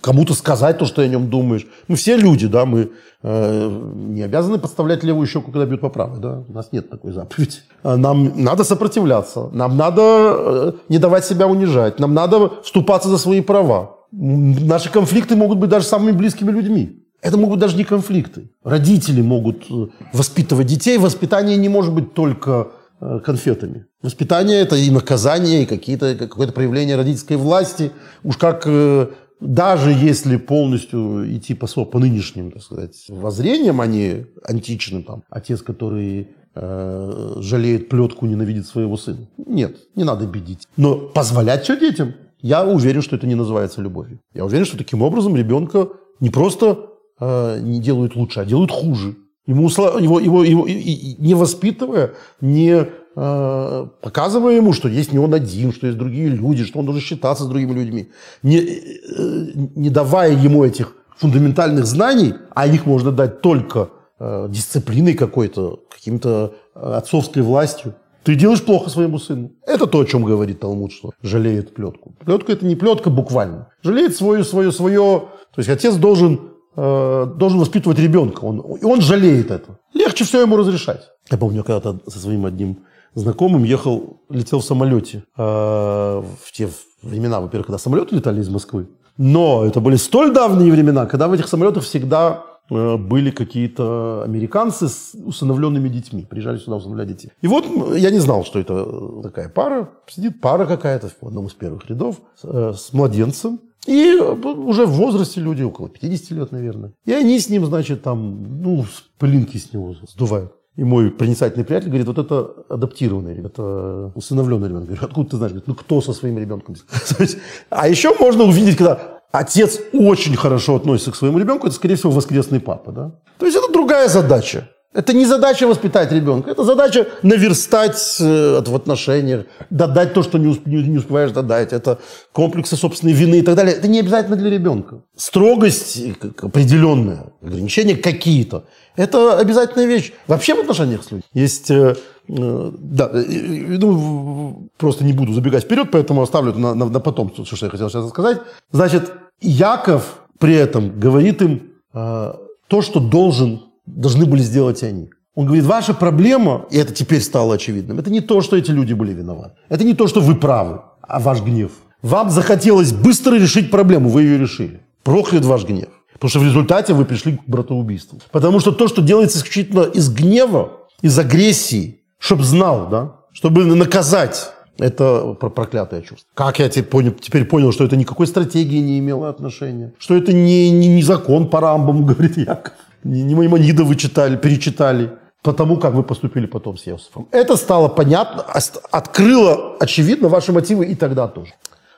кому-то сказать то, что о нем думаешь. Мы все люди, да, мы э, не обязаны подставлять левую щеку, когда бьют по правой, да, у нас нет такой заповеди. А нам надо сопротивляться, нам надо э, не давать себя унижать, нам надо вступаться за свои права. Наши конфликты могут быть даже самыми близкими людьми. Это могут даже не конфликты. Родители могут э, воспитывать детей. Воспитание не может быть только Э, конфетами. Воспитание – это и наказание, и какие-то, какое-то проявление родительской власти. Уж как э, даже если полностью идти по, по нынешним, так сказать, воззрениям, а не античным, там, отец, который жалеет плетку, ненавидит своего сына. Нет, не надо бедить. Но позволять все детям, я уверен, что это не называется любовью. Я уверен, что таким образом ребенка не просто э, не делают лучше, а делают хуже. Ему, его, его, его, не воспитывая, не э, показывая ему, что есть не он один, что есть другие люди, что он должен считаться с другими людьми, не, э, не давая ему этих фундаментальных знаний, а их можно дать только э, дисциплиной какой-то, каким-то э, отцовской властью, ты делаешь плохо своему сыну. Это то, о чем говорит Талмуд, что жалеет плетку. Плетка – это не плетка буквально. Жалеет свое, свое, свое. То есть отец должен Э, должен воспитывать ребенка. Он, и он жалеет это. Легче все ему разрешать. Я помню, когда-то со своим одним знакомым ехал, летел в самолете. Э, в те времена, во-первых, когда самолеты летали из Москвы. Но это были столь давние времена, когда в этих самолетах всегда были какие-то американцы с усыновленными детьми. Приезжали сюда усыновлять детей. И вот я не знал, что это такая пара. Сидит пара какая-то в одном из первых рядов с младенцем. И уже в возрасте люди, около 50 лет, наверное. И они с ним, значит, там, ну, пылинки с него сдувают. И мой проницательный приятель говорит, вот это адаптированный ребенок, это усыновленный ребенок. Говорю, откуда ты знаешь? Говорит, ну кто со своим ребенком? А еще можно увидеть, когда отец очень хорошо относится к своему ребенку, это, скорее всего, воскресный папа. Да? То есть это другая задача. Это не задача воспитать ребенка, это задача наверстать э, в отношениях, додать то, что не, усп, не, не успеваешь додать. Это комплексы собственной вины и так далее. Это не обязательно для ребенка. Строгость определенная, ограничения какие-то. Это обязательная вещь. Вообще в отношениях с людьми. Есть, э, э, да, ну, просто не буду забегать вперед, поэтому оставлю это на, на, на потом, что я хотел сейчас сказать. Значит, Яков при этом говорит им э, то, что должен должны были сделать они. Он говорит, ваша проблема, и это теперь стало очевидным, это не то, что эти люди были виноваты. Это не то, что вы правы, а ваш гнев. Вам захотелось быстро решить проблему, вы ее решили. Проклят ваш гнев. Потому что в результате вы пришли к братоубийству. Потому что то, что делается исключительно из гнева, из агрессии, чтобы знал, да, чтобы наказать это проклятое чувство. Как я теперь понял, теперь понял, что это никакой стратегии не имело отношения. Что это не, не, не закон по рамбам, говорит Яков не Маймонида вы читали, перечитали, потому как вы поступили потом с Иосифом. Это стало понятно, открыло, очевидно, ваши мотивы и тогда тоже.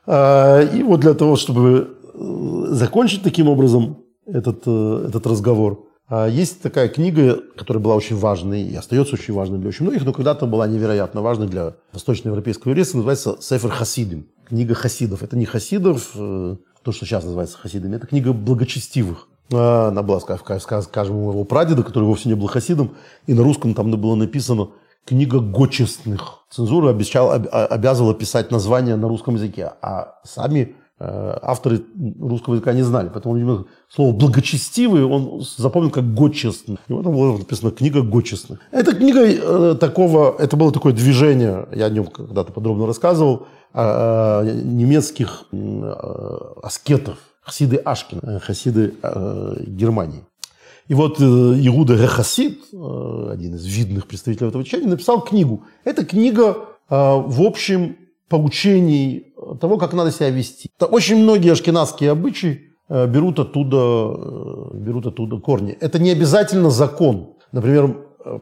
А, и вот для того, чтобы э, закончить таким образом этот, э, этот разговор, есть такая книга, которая была очень важной и остается очень важной для очень многих, но когда-то была невероятно важной для восточноевропейского еврейства, называется «Сефер Хасидим», книга хасидов. Это не хасидов, э, то, что сейчас называется хасидами, это книга благочестивых. А, она была, скажем, у моего прадеда, который вовсе не был хасидом, и на русском там было написано «Книга гочестных». Цензура обещала, обязывала писать название на русском языке, а сами авторы русского языка не знали. Поэтому слово «благочестивый» он запомнил как «гочестный». И вот там было написано «Книга гочестных». Это книга э, такого, это было такое движение, я о нем когда-то подробно рассказывал, а, а, немецких аскетов, хасиды Ашкина, э, хасиды э, Германии. И вот э, Иуда Рехасид, э, один из видных представителей этого течения, написал книгу. Это книга, э, в общем, поучений того, как надо себя вести. Очень многие ашкенадские обычаи э, берут оттуда, берут оттуда корни. Это не обязательно закон. Например,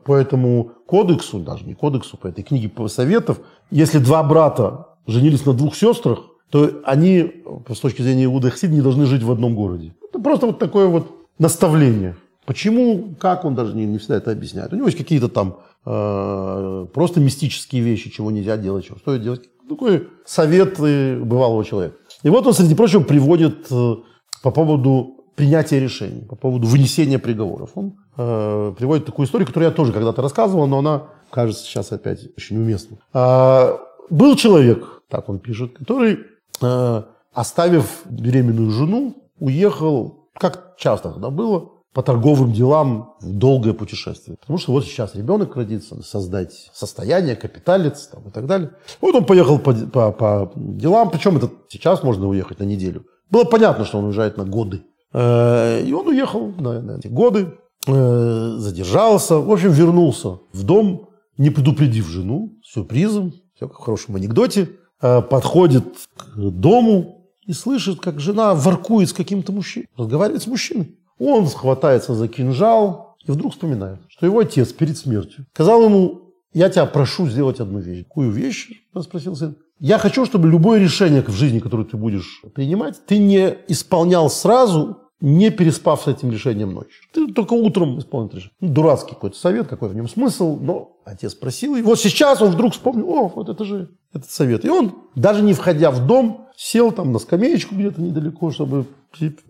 по этому кодексу, даже не кодексу, по этой книге советов, если два брата женились на двух сестрах, то они, с точки зрения Иуда Хасид, не должны жить в одном городе. Это просто вот такое вот наставление. Почему, как, он даже не, не всегда это объясняет. У него есть какие-то там э, просто мистические вещи, чего нельзя делать, чего стоит делать. Такой совет бывалого человека. И вот он, среди прочего, приводит э, по поводу принятия решений, по поводу вынесения приговоров. Он э, приводит такую историю, которую я тоже когда-то рассказывал, но она кажется сейчас опять очень уместной. Э, был человек, так он пишет, который, э, оставив беременную жену, уехал, как часто тогда было, по торговым делам в долгое путешествие. Потому что вот сейчас ребенок родится, создать состояние, капиталец там, и так далее. Вот он поехал по, по, по делам, причем это сейчас можно уехать на неделю. Было понятно, что он уезжает на годы. Э, и он уехал на, на эти годы, э, задержался, в общем, вернулся в дом, не предупредив жену, сюрпризом, все как в хорошем анекдоте, э, подходит к дому и слышит, как жена воркует с каким-то мужчиной, разговаривает с мужчиной. Он хватается за кинжал и вдруг вспоминает, что его отец перед смертью сказал ему, я тебя прошу сделать одну вещь. Какую вещь? спросил сын. Я хочу, чтобы любое решение в жизни, которое ты будешь принимать, ты не исполнял сразу, не переспав с этим решением ночью. Ты только утром исполнил решение. Ну, дурацкий какой-то совет, какой в нем смысл, но отец просил. И вот сейчас он вдруг вспомнил, о, вот это же этот совет. И он, даже не входя в дом, сел там на скамеечку где-то недалеко, чтобы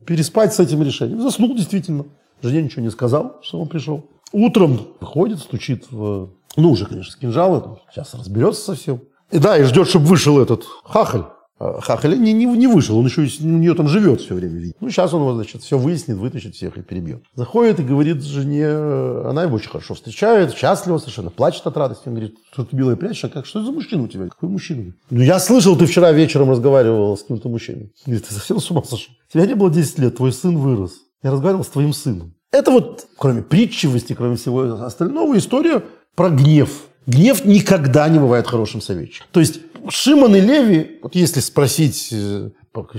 переспать с этим решением. Заснул действительно. Жене ничего не сказал, что он пришел. Утром ходит, стучит в... Ну, уже, конечно, с кинжала, сейчас разберется совсем. И да, и ждет, чтобы вышел этот хахаль. А хахаль не, не, не вышел, он еще у нее там живет все время. Ну, сейчас он, значит, все выяснит, вытащит всех и перебьет. Заходит и говорит жене, она его очень хорошо встречает, счастлива совершенно, плачет от радости. Он говорит, что ты белая прячешь, а как, что это за мужчина у тебя? Какой мужчина? Ну, я слышал, ты вчера вечером разговаривал с каким-то мужчиной. Говорит, ты совсем с ума сошел? Тебя не было 10 лет, твой сын вырос. Я разговаривал с твоим сыном. Это вот, кроме притчивости, кроме всего остального, история про гнев. Гнев никогда не бывает хорошим советчиком. То есть Шимон и Леви, вот если спросить э,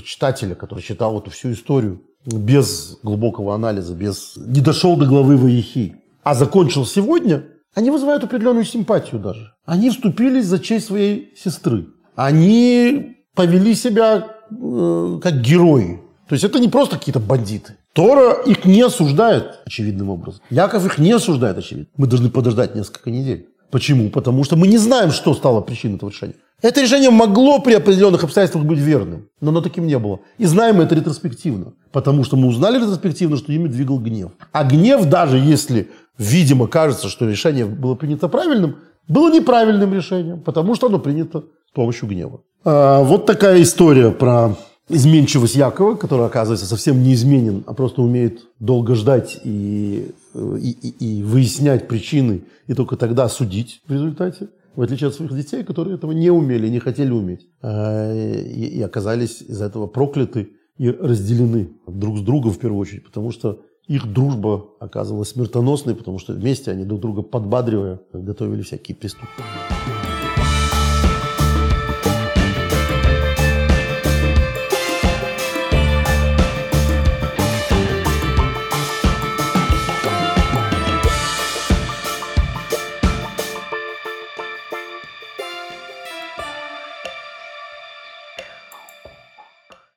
читателя, который читал эту всю историю, без глубокого анализа, без не дошел до главы Ваихи, а закончил сегодня, они вызывают определенную симпатию даже. Они вступились за честь своей сестры. Они повели себя э, как герои. То есть это не просто какие-то бандиты. Тора их не осуждает очевидным образом. Яков их не осуждает очевидно. Мы должны подождать несколько недель. Почему? Потому что мы не знаем, что стало причиной этого решения. Это решение могло при определенных обстоятельствах быть верным, но оно таким не было. И знаем это ретроспективно, потому что мы узнали ретроспективно, что ими двигал гнев. А гнев, даже если, видимо, кажется, что решение было принято правильным, было неправильным решением, потому что оно принято с помощью гнева. А, вот такая история про изменчивость Якова, который, оказывается, совсем не изменен, а просто умеет долго ждать и, и, и, и выяснять причины, и только тогда судить в результате, в отличие от своих детей, которые этого не умели, не хотели уметь, а, и, и оказались из-за этого прокляты и разделены друг с другом в первую очередь, потому что их дружба оказывалась смертоносной, потому что вместе они друг друга подбадривая готовили всякие преступления.